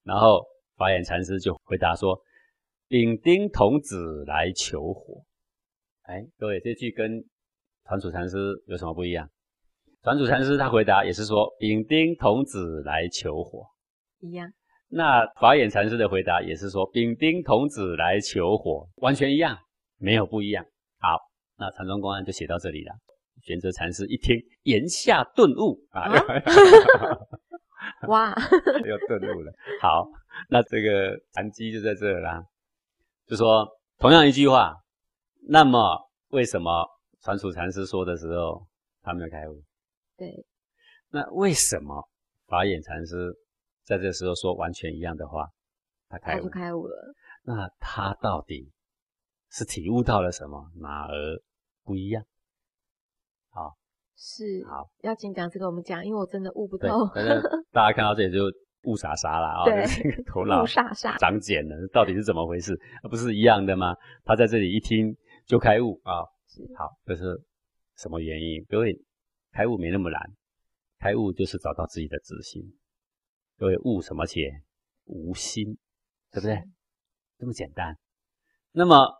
然后法眼禅师就回答说，丙丁童子来求火。哎，各位，这句跟传础禅师有什么不一样？传础禅师他回答也是说，丙丁童子来求火，一样。那法眼禅师的回答也是说，丙丁童子来求火，完全一样，没有不一样。好，那禅宗公案就写到这里了。玄奘禅师一听，言下顿悟啊，啊 哇，又顿悟了。好，那这个禅机就在这儿啦，就说同样一句话，那么为什么传础禅师说的时候他没有开悟？对，那为什么法眼禅师在这时候说完全一样的话，他开悟，他就开悟了。那他到底是体悟到了什么？哪儿不一样？好，是好，要紧讲这个我们讲，因为我真的悟不透。反正 大家看到这里就悟傻傻了啊，对，头 脑雾煞煞，长茧了，到底是怎么回事？不是一样的吗？他在这里一听就开悟啊，好，这是什么原因？各位。开悟没那么难，开悟就是找到自己的自心。各位悟什么解？无心，对不对？这么简单。那么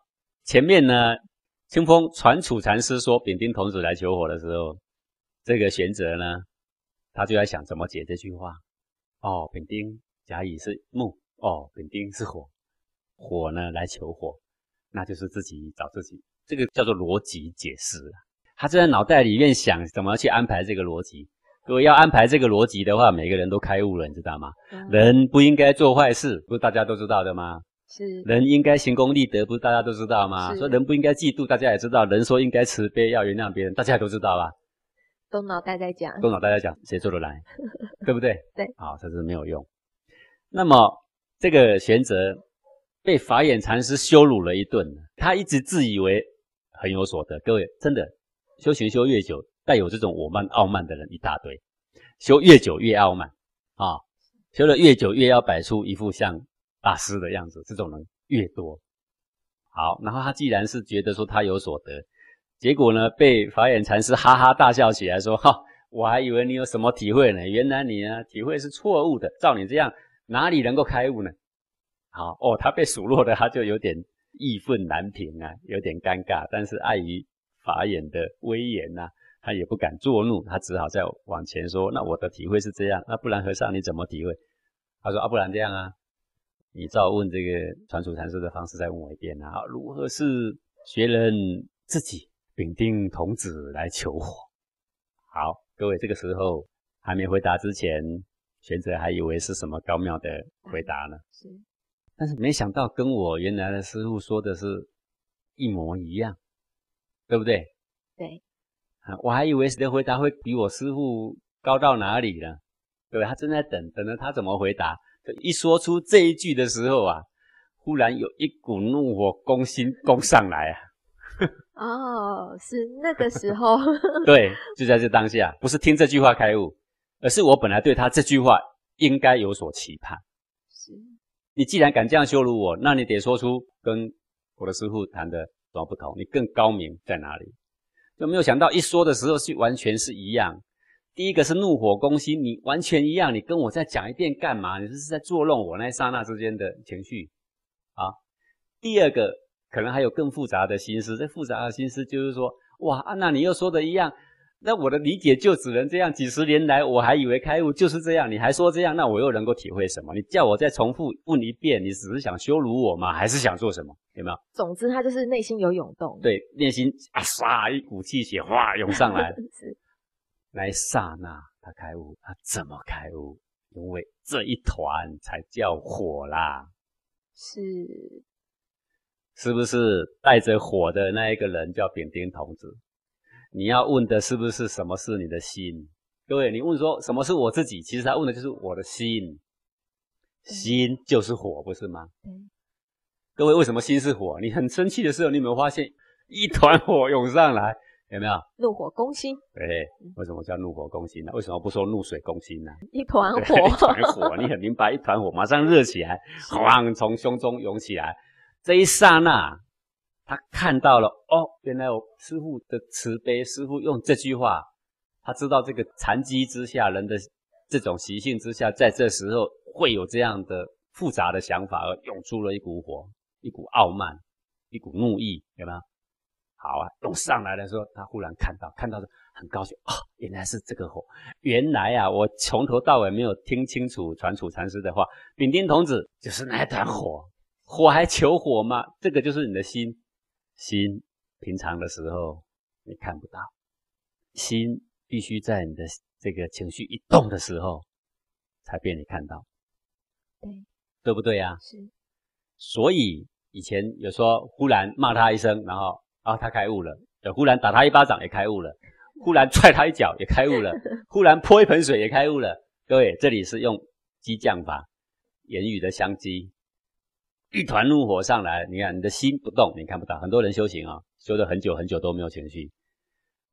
前面呢，清风传楚禅师说丙丁童子来求火的时候，这个玄哲呢，他就在想怎么解这句话。哦，丙丁甲乙是木，哦，丙丁是火，火呢来求火，那就是自己找自己，这个叫做逻辑解释。他就在脑袋里面想怎么去安排这个逻辑。如果要安排这个逻辑的话，每个人都开悟了，你知道吗？嗯、人不应该做坏事，不是大家都知道的吗？是。人应该行功立德，不是大家都知道吗？说人不应该嫉妒，大家也知道。人说应该慈悲，要原谅别人，大家也都知道吧？动脑袋在讲，动脑袋在讲，谁做得来？对不对？对。好，这是没有用。那么这个玄奘被法眼禅师羞辱了一顿，他一直自以为很有所得。各位，真的。修行修越久，带有这种我慢傲慢的人一大堆。修越久越傲慢啊，修了越久越要摆出一副像大师的样子，这种人越多。好，然后他既然是觉得说他有所得，结果呢，被法眼禅师哈哈大笑起来，说：“哈，我还以为你有什么体会呢，原来你呢体会是错误的。照你这样，哪里能够开悟呢？”好哦，他被数落的，他就有点义愤难平啊，有点尴尬，但是碍于。法眼的威严呐、啊，他也不敢作怒，他只好再往前说。那我的体会是这样，那不然和尚你怎么体会？他说啊，不然这样啊，你照问这个传础禅师的方式再问我一遍啊。如何是学人自己丙丁童子来求火？好，各位这个时候还没回答之前，玄奘还以为是什么高妙的回答呢。是，但是没想到跟我原来的师傅说的是一模一样。对不对？对，啊，我还以为谁的回答会比我师父高到哪里呢？对，他正在等，等着他怎么回答。一说出这一句的时候啊，忽然有一股怒火攻心攻上来啊！哦，是那个时候。对，就在这当下，不是听这句话开悟，而是我本来对他这句话应该有所期盼。是，你既然敢这样羞辱我，那你得说出跟我的师父谈的。什么不同？你更高明在哪里？就没有想到一说的时候是完全是一样。第一个是怒火攻心，你完全一样，你跟我再讲一遍干嘛？你这是在作弄我那刹那之间的情绪啊。第二个可能还有更复杂的心思，这复杂的心思就是说，哇，啊，娜你又说的一样。那我的理解就只能这样，几十年来我还以为开悟就是这样，你还说这样，那我又能够体会什么？你叫我再重复问一遍，你只是想羞辱我吗？还是想做什么？有没有？总之，他就是内心有涌动。对，内心啊，唰，一股气血哗涌上来。是。那一刹那，他开悟，他怎么开悟？因为这一团才叫火啦。是，是不是带着火的那一个人叫丙丁童子？你要问的是不是什么是你的心？各位，你问说什么是我自己？其实他问的就是我的心，心就是火，不是吗？嗯。各位，为什么心是火？你很生气的时候，你有没有发现一团火涌上来？有没有？怒火攻心。对，为什么叫怒火攻心呢？为什么不说怒水攻心呢？一团火，一团火，你很明白，一团火马上热起来，哐，从胸中涌起来。这一刹那，他看到了，哦，原来我师父的慈悲，师父用这句话。他知道这个残机之下，人的这种习性之下，在这时候会有这样的复杂的想法，而涌出了一股火，一股傲慢，一股怒意，有没有？好啊，涌上来的时候，他忽然看到，看到的很高兴、哦，原来是这个火，原来啊，我从头到尾没有听清楚传储禅师的话，丙丁童子就是那团火，火还求火吗？这个就是你的心，心平常的时候你看不到，心。必须在你的这个情绪一动的时候，才被你看到，对，对不对呀？是。所以以前有说，忽然骂他一声，然后啊，他开悟了；有忽然打他一巴掌，也开悟了；忽然踹他一脚，也开悟了；忽然泼一盆水，也开悟了。各位，这里是用激将法，言语的相激，一团怒火上来，你看你的心不动，你看不到。很多人修行啊，修了很久很久都没有情绪。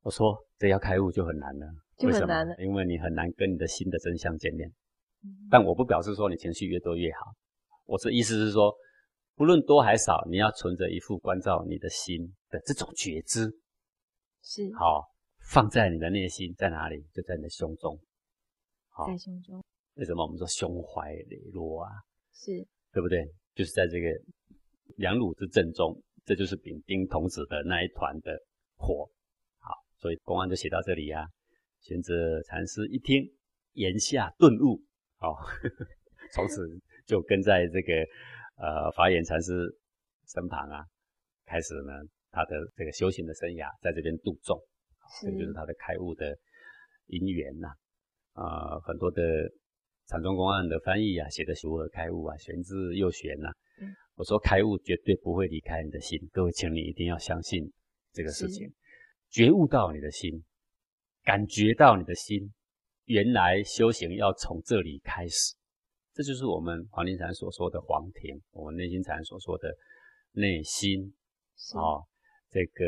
我说这要开悟就很难了，就很难了。为什么？因为你很难跟你的心的真相见面。嗯。但我不表示说你情绪越多越好，我的意思是说，不论多还少，你要存着一副关照你的心的这种觉知，是好放在你的内心，在哪里？就在你的胸中，好，在胸中。为什么我们说胸怀磊落啊？是对不对？就是在这个两乳之正中，这就是丙丁童子的那一团的火。好所以公案就写到这里呀、啊。玄奘禅师一听，言下顿悟，哦，从此就跟在这个呃法眼禅师身旁啊，开始呢他的这个修行的生涯，在这边度众，这就是他的开悟的因缘呐。啊、呃，很多的禅宗公案的翻译啊，写的如何开悟啊，玄之又玄呐、啊。我说开悟绝对不会离开你的心，各位，请你一定要相信这个事情。觉悟到你的心，感觉到你的心，原来修行要从这里开始，这就是我们黄庭禅所说的黄庭，我们内心禅所说的内心，啊、哦，这个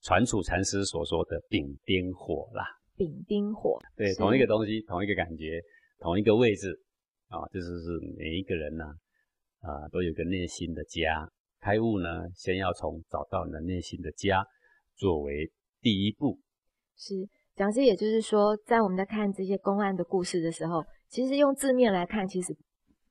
传储禅师所说的丙丁火啦，丙丁火，对，同一个东西，同一个感觉，同一个位置，啊、这，就是每一个人呢，啊、都有个内心的家，开悟呢，先要从找到你的内心的家作为。第一步是讲师，也就是说，在我们在看这些公案的故事的时候，其实用字面来看，其实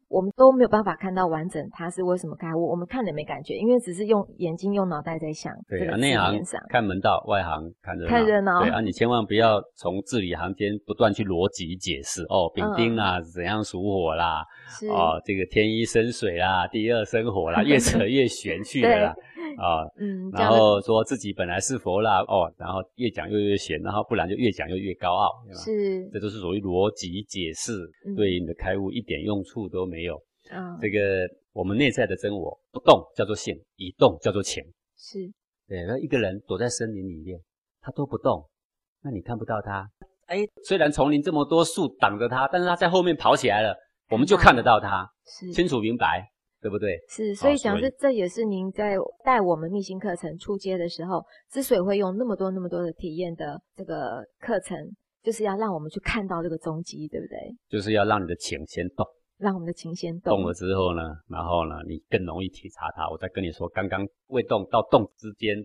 我们都没有办法看到完整他是为什么开悟，我们看了没感觉，因为只是用眼睛、用脑袋在想。对啊，内行看门道，外行看热闹。看热闹。对啊，你千万不要从字里行间不断去逻辑解释哦，丙丁啊、嗯、怎样属火啦，哦，这个天一生水啦，地二生火啦，越扯越玄去了啦。啊、哦，嗯，然后说自己本来是佛啦，哦，然后越讲又越闲，然后不然就越讲又越高傲，是，这都是属于逻辑解释，嗯、对你的开悟一点用处都没有。啊、哦，这个我们内在的真我不动叫做性，一动叫做情。是，对，那一个人躲在森林里面，他都不动，那你看不到他。哎，虽然丛林这么多树挡着他，但是他在后面跑起来了，我们就看得到他，是。清楚明白。对不对？是，所以讲是这也是您在带我们密心课程出街的时候，之所以会用那么多那么多的体验的这个课程，就是要让我们去看到这个踪迹，对不对？就是要让你的情先动，让我们的情先动。动了之后呢，然后呢，你更容易体察它。我再跟你说，刚刚未动到动之间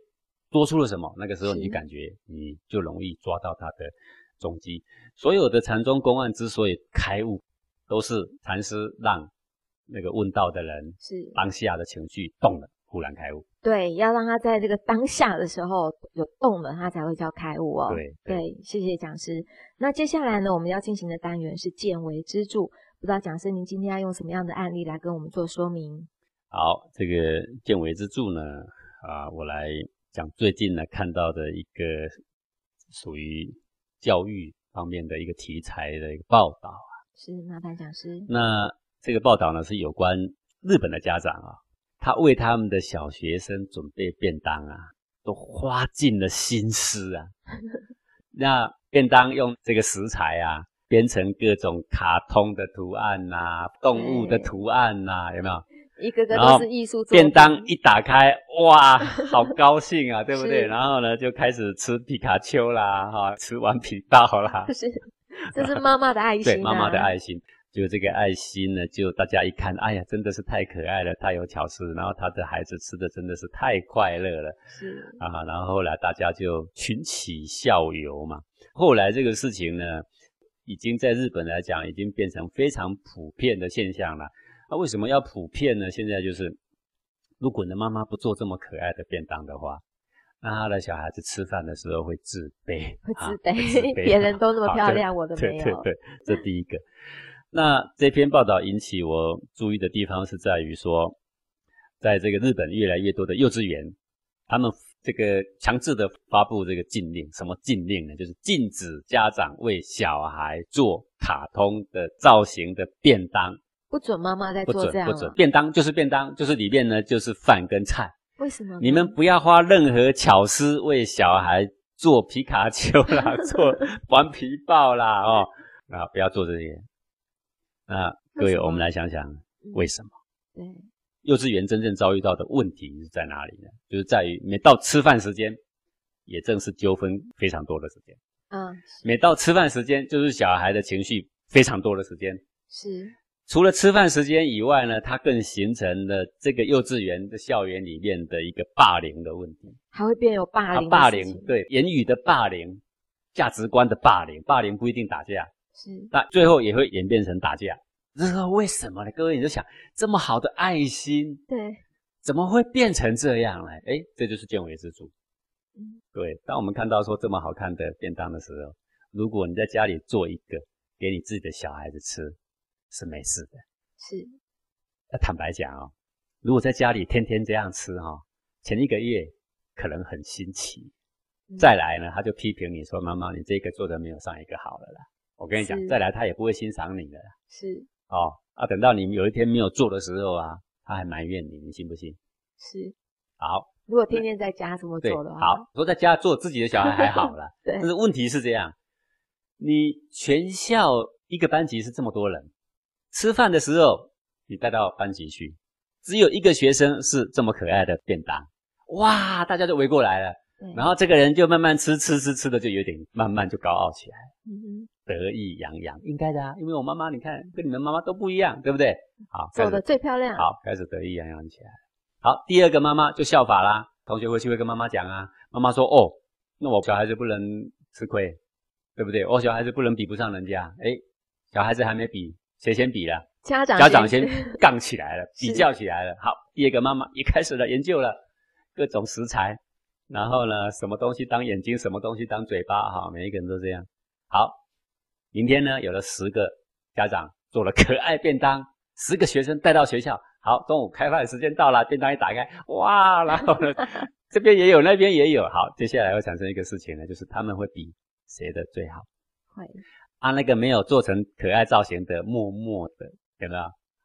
多出了什么，那个时候你感觉你就容易抓到它的踪迹。所有的禅宗公案之所以开悟，都是禅师让。那个问道的人是当下的情绪动了，忽然开悟。对，要让他在这个当下的时候有动了，他才会叫开悟哦。对对，对，谢谢讲师。那接下来呢，我们要进行的单元是见微知著。不知道讲师您今天要用什么样的案例来跟我们做说明？好，这个见微知著呢，啊，我来讲最近呢看到的一个属于教育啊方面的一个题材的一个报道啊。是，麻烦讲师。那这个报道呢，是有关日本的家长啊，他为他们的小学生准备便当啊，都花尽了心思啊。那便当用这个食材啊，编成各种卡通的图案呐、啊，动物的图案呐、啊，有没有？一个个都是艺术作品。便当一打开，哇，好高兴啊，对不对？然后呢，就开始吃皮卡丘啦，哈，吃完皮豹啦。是，这是妈妈的爱心、啊。对，妈妈的爱心。就这个爱心呢，就大家一看，哎呀，真的是太可爱了，太有巧思。然后他的孩子吃的真的是太快乐了。是啊，然后后来大家就群起效尤嘛。后来这个事情呢，已经在日本来讲，已经变成非常普遍的现象了。那为什么要普遍呢？现在就是，如果你的妈妈不做这么可爱的便当的话，那他的小孩子吃饭的时候会自卑，会自卑，别、啊、人都那么漂亮，我都没有。对对对，这第一个。那这篇报道引起我注意的地方是在于说，在这个日本越来越多的幼稚园，他们这个强制的发布这个禁令，什么禁令呢？就是禁止家长为小孩做卡通的造型的便当。不准妈妈在做这样。不准，不准，便当就是便当，就是里面呢就是饭跟菜。为什么？你们不要花任何巧思为小孩做皮卡丘啦，做顽皮豹啦，哦，啊，不要做这些。那各位，我们来想想为什么？对，幼稚园真正遭遇到的问题是在哪里呢？就是在于每到吃饭时间，也正是纠纷非常多的时间。嗯，每到吃饭时间，就是小孩的情绪非常多的时间。是。除了吃饭时间以外呢，它更形成了这个幼稚园的校园里面的一个霸凌的问题。还会变有霸凌？霸凌，对，言语的霸凌，价值观的霸凌。霸凌不一定打架。是，那最后也会演变成打架，这是为什么呢？各位，你就想，这么好的爱心，对，怎么会变成这样呢？诶，这就是见微知著。嗯，对。当我们看到说这么好看的便当的时候，如果你在家里做一个给你自己的小孩子吃，是没事的。是。那坦白讲哦，如果在家里天天这样吃哈，前一个月可能很新奇，嗯，再来呢，他就批评你说：“妈妈，你这个做的没有上一个好了啦。”我跟你讲，再来他也不会欣赏你的。是哦，啊，等到你有一天没有做的时候啊，他还埋怨你，你信不信？是。好，如果天天在家这么做的话，好，说在家做自己的小孩还好啦。对。但是问题是这样，你全校一个班级是这么多人，吃饭的时候你带到班级去，只有一个学生是这么可爱的便当，哇，大家都围过来了。然后这个人就慢慢吃吃吃吃的就有点慢慢就高傲起来，嗯哼，得意洋洋，应该的啊，因为我妈妈你看跟你们妈妈都不一样，对不对？好，做的最漂亮，好，开始得意洋洋起来。好，第二个妈妈就效法啦，同学回去会跟妈妈讲啊，妈妈说哦，那我小孩子不能吃亏，对不对？我小孩子不能比不上人家，哎，小孩子还没比，谁先比了？家长家长先杠起来了，比较起来了。好，第二个妈妈也开始了研究了各种食材。然后呢，什么东西当眼睛，什么东西当嘴巴，哈，每一个人都这样。好，明天呢，有了十个家长做了可爱便当，十个学生带到学校。好，中午开饭时间到了，便当一打开，哇，然后呢，这边也有，那边也有。好，接下来会产生一个事情呢，就是他们会比谁的最好。会。啊，那个没有做成可爱造型的，默默的，有没有？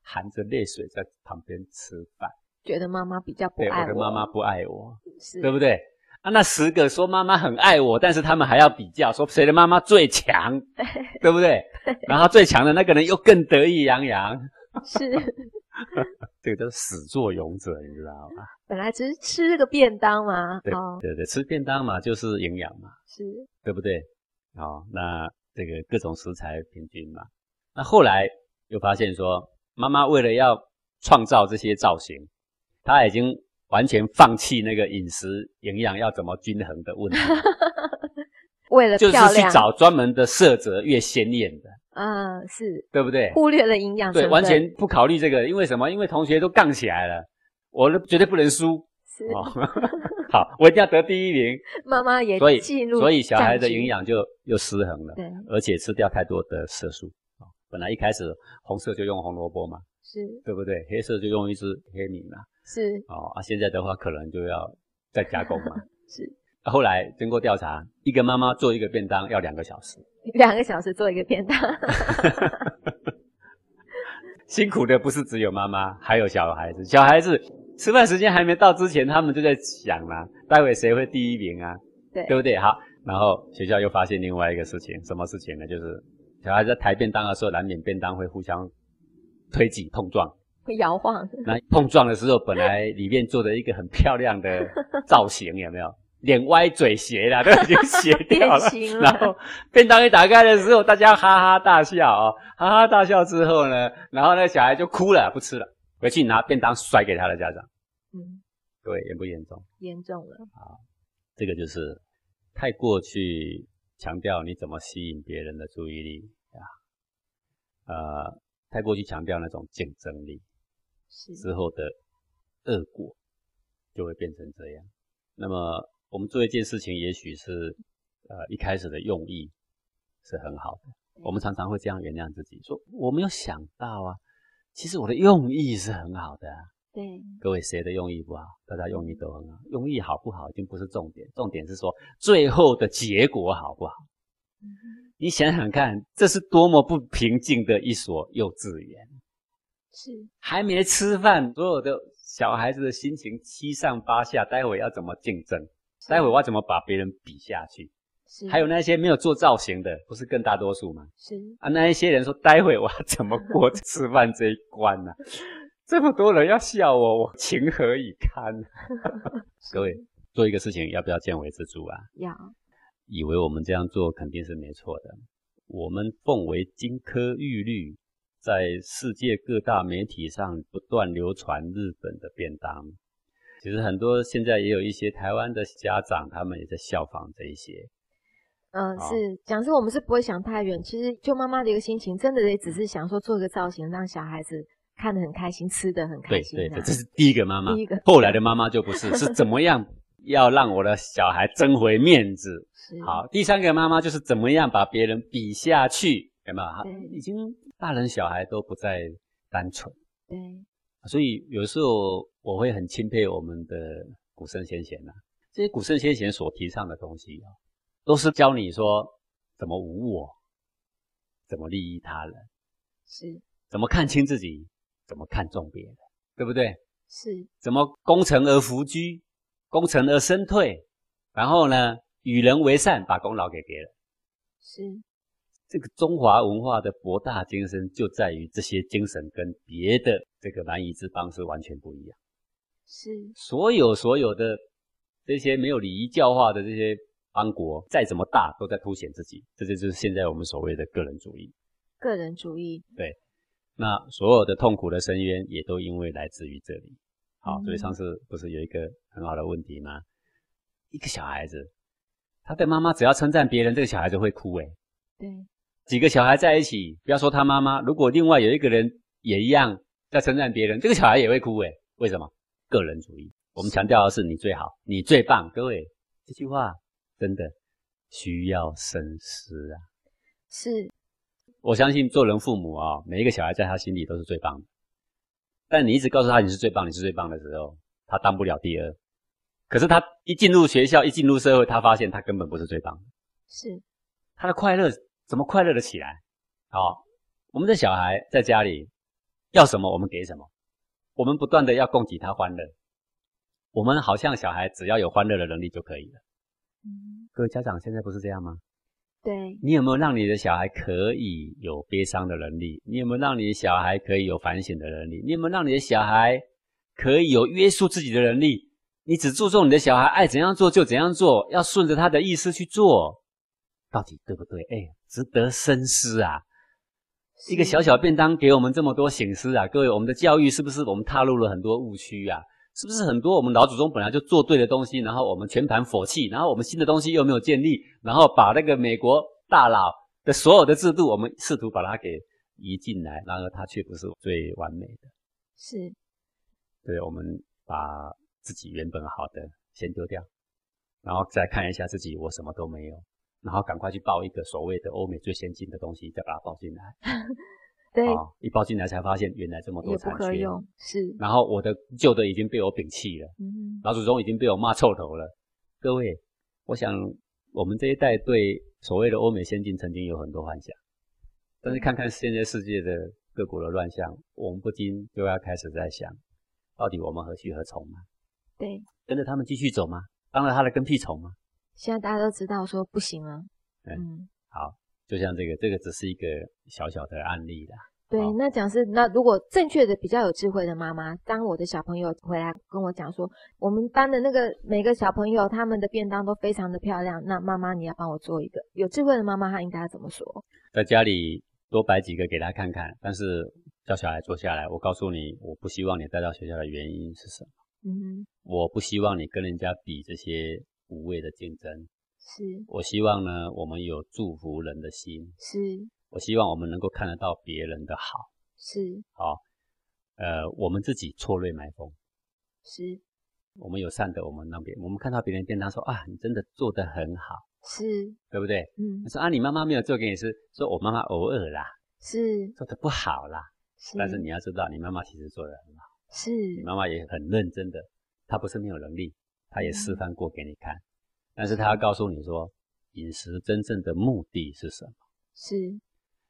含着泪水在旁边吃饭，觉得妈妈比较不爱我。对，我的妈妈不爱我，是，对不对？啊，那十个说妈妈很爱我，但是他们还要比较，说谁的妈妈最强，对不对？然后最强的那个人又更得意洋洋，是，这个叫始作俑者，你知道吗？本来只是吃这个便当嘛，对对对，吃便当嘛，就是营养嘛，是，对不对？好，那这个各种食材平均嘛，那后来又发现说，妈妈为了要创造这些造型，她已经。完全放弃那个饮食营养要怎么均衡的问题，为了就是去找专门的色泽越鲜艳的，嗯，是。对不对？忽略了营养，对，完全不考虑这个，因为什么？因为同学都杠起来了，我绝对不能输，是。哦，好，我一定要得第一名。妈妈也所以所以小孩的营养就又失衡了，对，而且吃掉太多的色素，本来一开始红色就用红萝卜嘛，是对不对？黑色就用一只黑米嘛。是哦啊，现在的话可能就要再加工嘛。是，后来经过调查，一个妈妈做一个便当要两个小时，两个小时做一个便当，辛苦的不是只有妈妈，还有小孩子。小孩子吃饭时间还没到之前，他们就在想啦，待会谁会第一名啊？对，对不对？好，然后学校又发现另外一个事情，什么事情呢？就是小孩子在抬便当的时候，难免便当会互相推挤碰撞，会摇晃。那碰撞的时候，本来里面做的一个很漂亮的 造型，有没有？脸歪嘴斜啦，都已经斜掉了。了然后便当一打开的时候，大家哈哈大笑啊、哦，哈哈大笑之后呢，然后那小孩就哭了，不吃了，回去拿便当甩给他的家长。嗯，各位严不严重？严重了。好，这个就是太过去强调你怎么吸引别人的注意力啊，呃，太过去强调那种竞争力，是之后的恶果就会变成这样。那么。我们做一件事情，也许是，呃，一开始的用意是很好的。我们常常会这样原谅自己，说我没有想到啊，其实我的用意是很好的啊。对，各位谁的用意不好？大家用意都很好，用意好不好已经不是重点，重点是说最后的结果好不好？嗯。你想想看，这是多么不平静的一所幼稚园。是，还没吃饭，所有的小孩子的心情七上八下，待会要怎么竞争？待会我要怎么把别人比下去？是，还有那些没有做造型的，不是更大多数吗？是啊，那一些人说，待会我要怎么过 吃饭这一关呢、啊？这么多人要笑我，我情何以堪？各位做一个事情要不要见微知著啊？要。以为我们这样做肯定是没错的。我们奉为金科玉律，在世界各大媒体上不断流传日本的便当。其实很多现在也有一些台湾的家长，他们也在效仿这一些。嗯、呃，是讲师，我们是不会想太远。其实就妈妈的一个心情，真的也只是想说做个造型，让小孩子看得很开心，吃得很开心。对对对，这是第一个妈妈。第一个，后来的妈妈就不是，是怎么样要让我的小孩争回面子？是。好，第三个妈妈就是怎么样把别人比下去？有没有？已经大人小孩都不再单纯。对。所以有时候我会很钦佩我们的古圣先贤呐，这些古圣先贤所提倡的东西啊，都是教你说怎么无我，怎么利益他人，是，怎么看清自己，怎么看重别人，对不对？是，怎么功成而弗居，攻城而身退，然后呢，与人为善，把功劳给别人，是。这个中华文化的博大精深，就在于这些精神跟别的这个蛮夷之邦是完全不一样。是，所有所有的这些没有礼仪教化的这些邦国，再怎么大，都在凸显自己。这就是现在我们所谓的个人主义。个人主义。对，那所有的痛苦的深渊，也都因为来自于这里。好，嗯，所以上次不是有一个很好的问题吗？一个小孩子，他的妈妈只要称赞别人，这个小孩子会哭诶。对。几个小孩在一起，不要说他妈妈，如果另外有一个人也一样在称赞别人，这个小孩也会哭诶。为什么？个人主义。我们强调的是你最好，你最棒。各位，这句话真的需要深思啊。是。我相信做人父母啊，每一个小孩在他心里都是最棒的。但你一直告诉他你是最棒，你是最棒的时候，他当不了第二。可是他一进入学校，一进入社会，他发现他根本不是最棒的。是。他的快乐。怎么快乐的起来？好，我们的小孩在家里要什么，我们给什么。我们不断的要供给他欢乐。我们好像小孩只要有欢乐的能力就可以了。嗯，各位家长现在不是这样吗？对。你有没有让你的小孩可以有悲伤的能力？你有没有让你的小孩可以有反省的能力？你有没有让你的小孩可以有约束自己的能力？你只注重你的小孩爱怎样做就怎样做，要顺着他的意思去做。到底对不对？哎，值得深思啊！一个小小便当给我们这么多醒思啊！各位，我们的教育是不是我们踏入了很多误区啊？是不是很多我们老祖宗本来就做对的东西，然后我们全盘否弃，然后我们新的东西又没有建立，然后把那个美国大佬的所有的制度，我们试图把它给移进来，然而它却不是最完美的。是，对，我们把自己原本好的先丢掉，然后再看一下自己，我什么都没有。然后赶快去报一个所谓的欧美最先进的东西，再把它报进来。对、哦，一包进来才发现原来这么多残缺。是。然后我的旧的已经被我摒弃了，嗯，老祖宗已经被我骂臭头了。各位，我想我们这一代对所谓的欧美先进曾经有很多幻想，但是看看现在世界的各国的乱象，我们不禁就要开始在想，到底我们何去何从吗？对，跟着他们继续走吗？当了他的跟屁虫吗？现在大家都知道说不行了。嗯，嗯好，就像这个，这个只是一个小小的案例啦。对，那讲是那如果正确的、比较有智慧的妈妈，当我的小朋友回来跟我讲说，我们班的那个每个小朋友他们的便当都非常的漂亮，那妈妈你要帮我做一个。有智慧的妈妈她应该要怎么说？在家里多摆几个给他看看，但是叫小孩坐下来，我告诉你，我不希望你带到学校的原因是什么？嗯哼，我不希望你跟人家比这些无谓的竞争。是，我希望呢，我们有祝福人的心。是。我希望我们能够看得到别人的好，是。好，呃，我们自己错锐埋风，是，我们有善德，我们让别人，我们看到别人便当说啊，你真的做得很好，是，对不对？嗯，他说啊，你妈妈没有做给你吃，说我妈妈偶尔啦，是，做的不好啦，是，但是你要知道，你妈妈其实做的很好，是，你妈妈也很认真的，她不是没有能力，她也示范过给你看，嗯，但是他要告诉你说，饮食真正的目的是什么？是。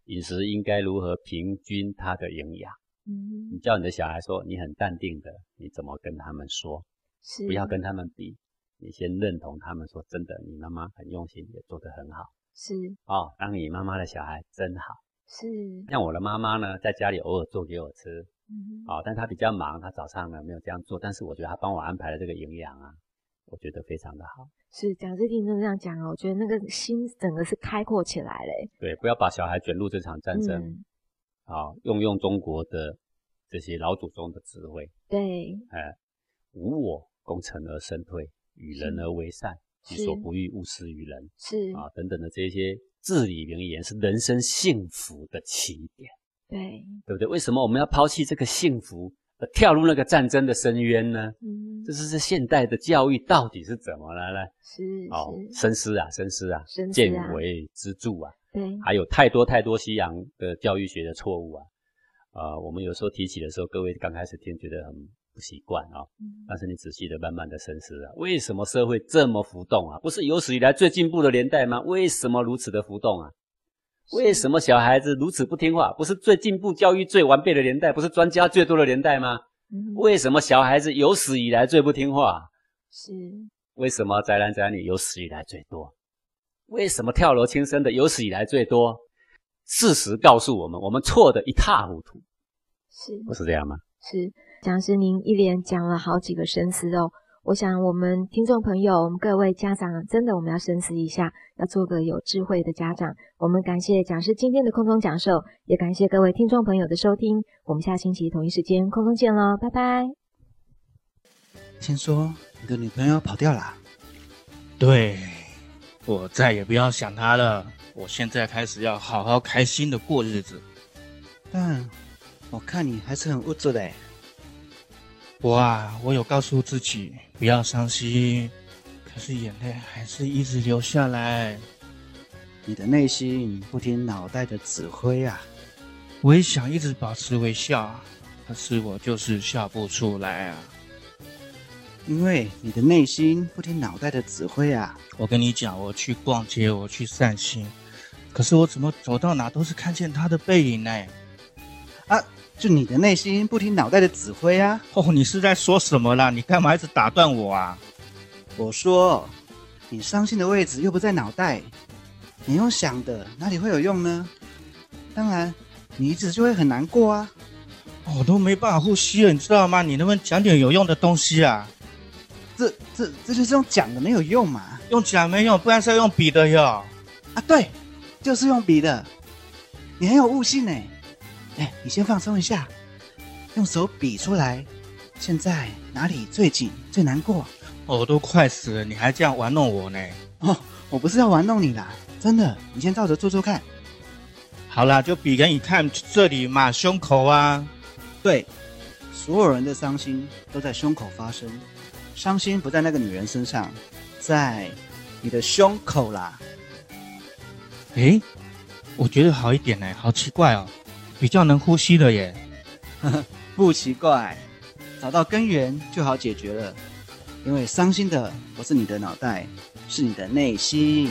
饮食应该如何平均它的营养？嗯，你叫你的小孩说你很淡定的，你怎么跟他们说？是，不要跟他们比，你先认同他们说真的，你妈妈很用心，也做得很好。是哦，当你妈妈的小孩真好。是，像我的妈妈呢，在家里偶尔做给我吃，嗯，哦，但她比较忙，她早上呢没有这样做，但是我觉得她帮我安排了这个营养啊，我觉得非常的好。是讲师听这样讲哦，我觉得那个心整个是开阔起来嘞。对，不要把小孩卷入这场战争。嗯、好，用用中国的这些老祖宗的智慧。对，哎，无我，功成而身退，与人而为善，己所不欲，勿施于人。是啊，等等的这些至理名言，是人生幸福的起点。对，对不对？为什么我们要抛弃这个幸福？跳入那个战争的深渊呢？嗯，这是是现代的教育到底是怎么了呢？是哦，深思啊，深思啊，深思啊，见微知著啊。对，还有太多太多西洋的教育学的错误啊。呃，我们有时候提起的时候，各位刚开始听觉得很不习惯啊。嗯。但是你仔细的、慢慢的深思啊，为什么社会这么浮动啊？不是有史以来最进步的年代吗？为什么如此的浮动啊？为什么小孩子如此不听话？不是最进步、教育最完备的年代，不是专家最多的年代吗？嗯、为什么小孩子有史以来最不听话？是。为什么宅男宅女有史以来最多？为什么跳楼轻生的有史以来最多？事实告诉我们，我们错得一塌糊涂。是。不是这样吗？是。讲师，您一连讲了好几个深思哦。我想，我们听众朋友，我们各位家长，真的我们要深思一下，要做个有智慧的家长。我们感谢讲师今天的空中讲授，也感谢各位听众朋友的收听。我们下星期同一时间空中见喽，拜拜。听说你的女朋友跑掉了？对，我再也不要想她了。我现在开始要好好开心的过日子。但我看你还是很无助的。我啊，我有告诉自己不要伤心，可是眼泪还是一直流下来。你的内心不听脑袋的指挥啊！我也想一直保持微笑，可是我就是笑不出来啊。因为你的内心不听脑袋的指挥啊！我跟你讲，我去逛街，我去散心，可是我怎么走到哪都是看见他的背影呢？啊！就你的内心不听脑袋的指挥啊！哦，你是在说什么啦？你干嘛一直打断我啊？我说，你伤心的位置又不在脑袋，你用想的哪里会有用呢？当然，你一直就会很难过啊！我都没办法呼吸了，你知道吗？你能不能讲点有用的东西啊？这、这、这就是用讲的没有用嘛？用讲没用，不然是要用笔的哟。啊，对，就是用笔的。你很有悟性呢。哎，你先放松一下，用手比出来，现在哪里最紧最难过？我都快死了，你还这样玩弄我呢？哦，我不是要玩弄你啦，真的，你先照着做做看。好啦，就比给你看这里嘛，胸口啊。对，所有人的伤心都在胸口发生，伤心不在那个女人身上，在你的胸口啦。诶，我觉得好一点呢，好奇怪哦。比较能呼吸的耶，不奇怪，找到根源就好解决了。因为伤心的不是你的脑袋，是你的内心。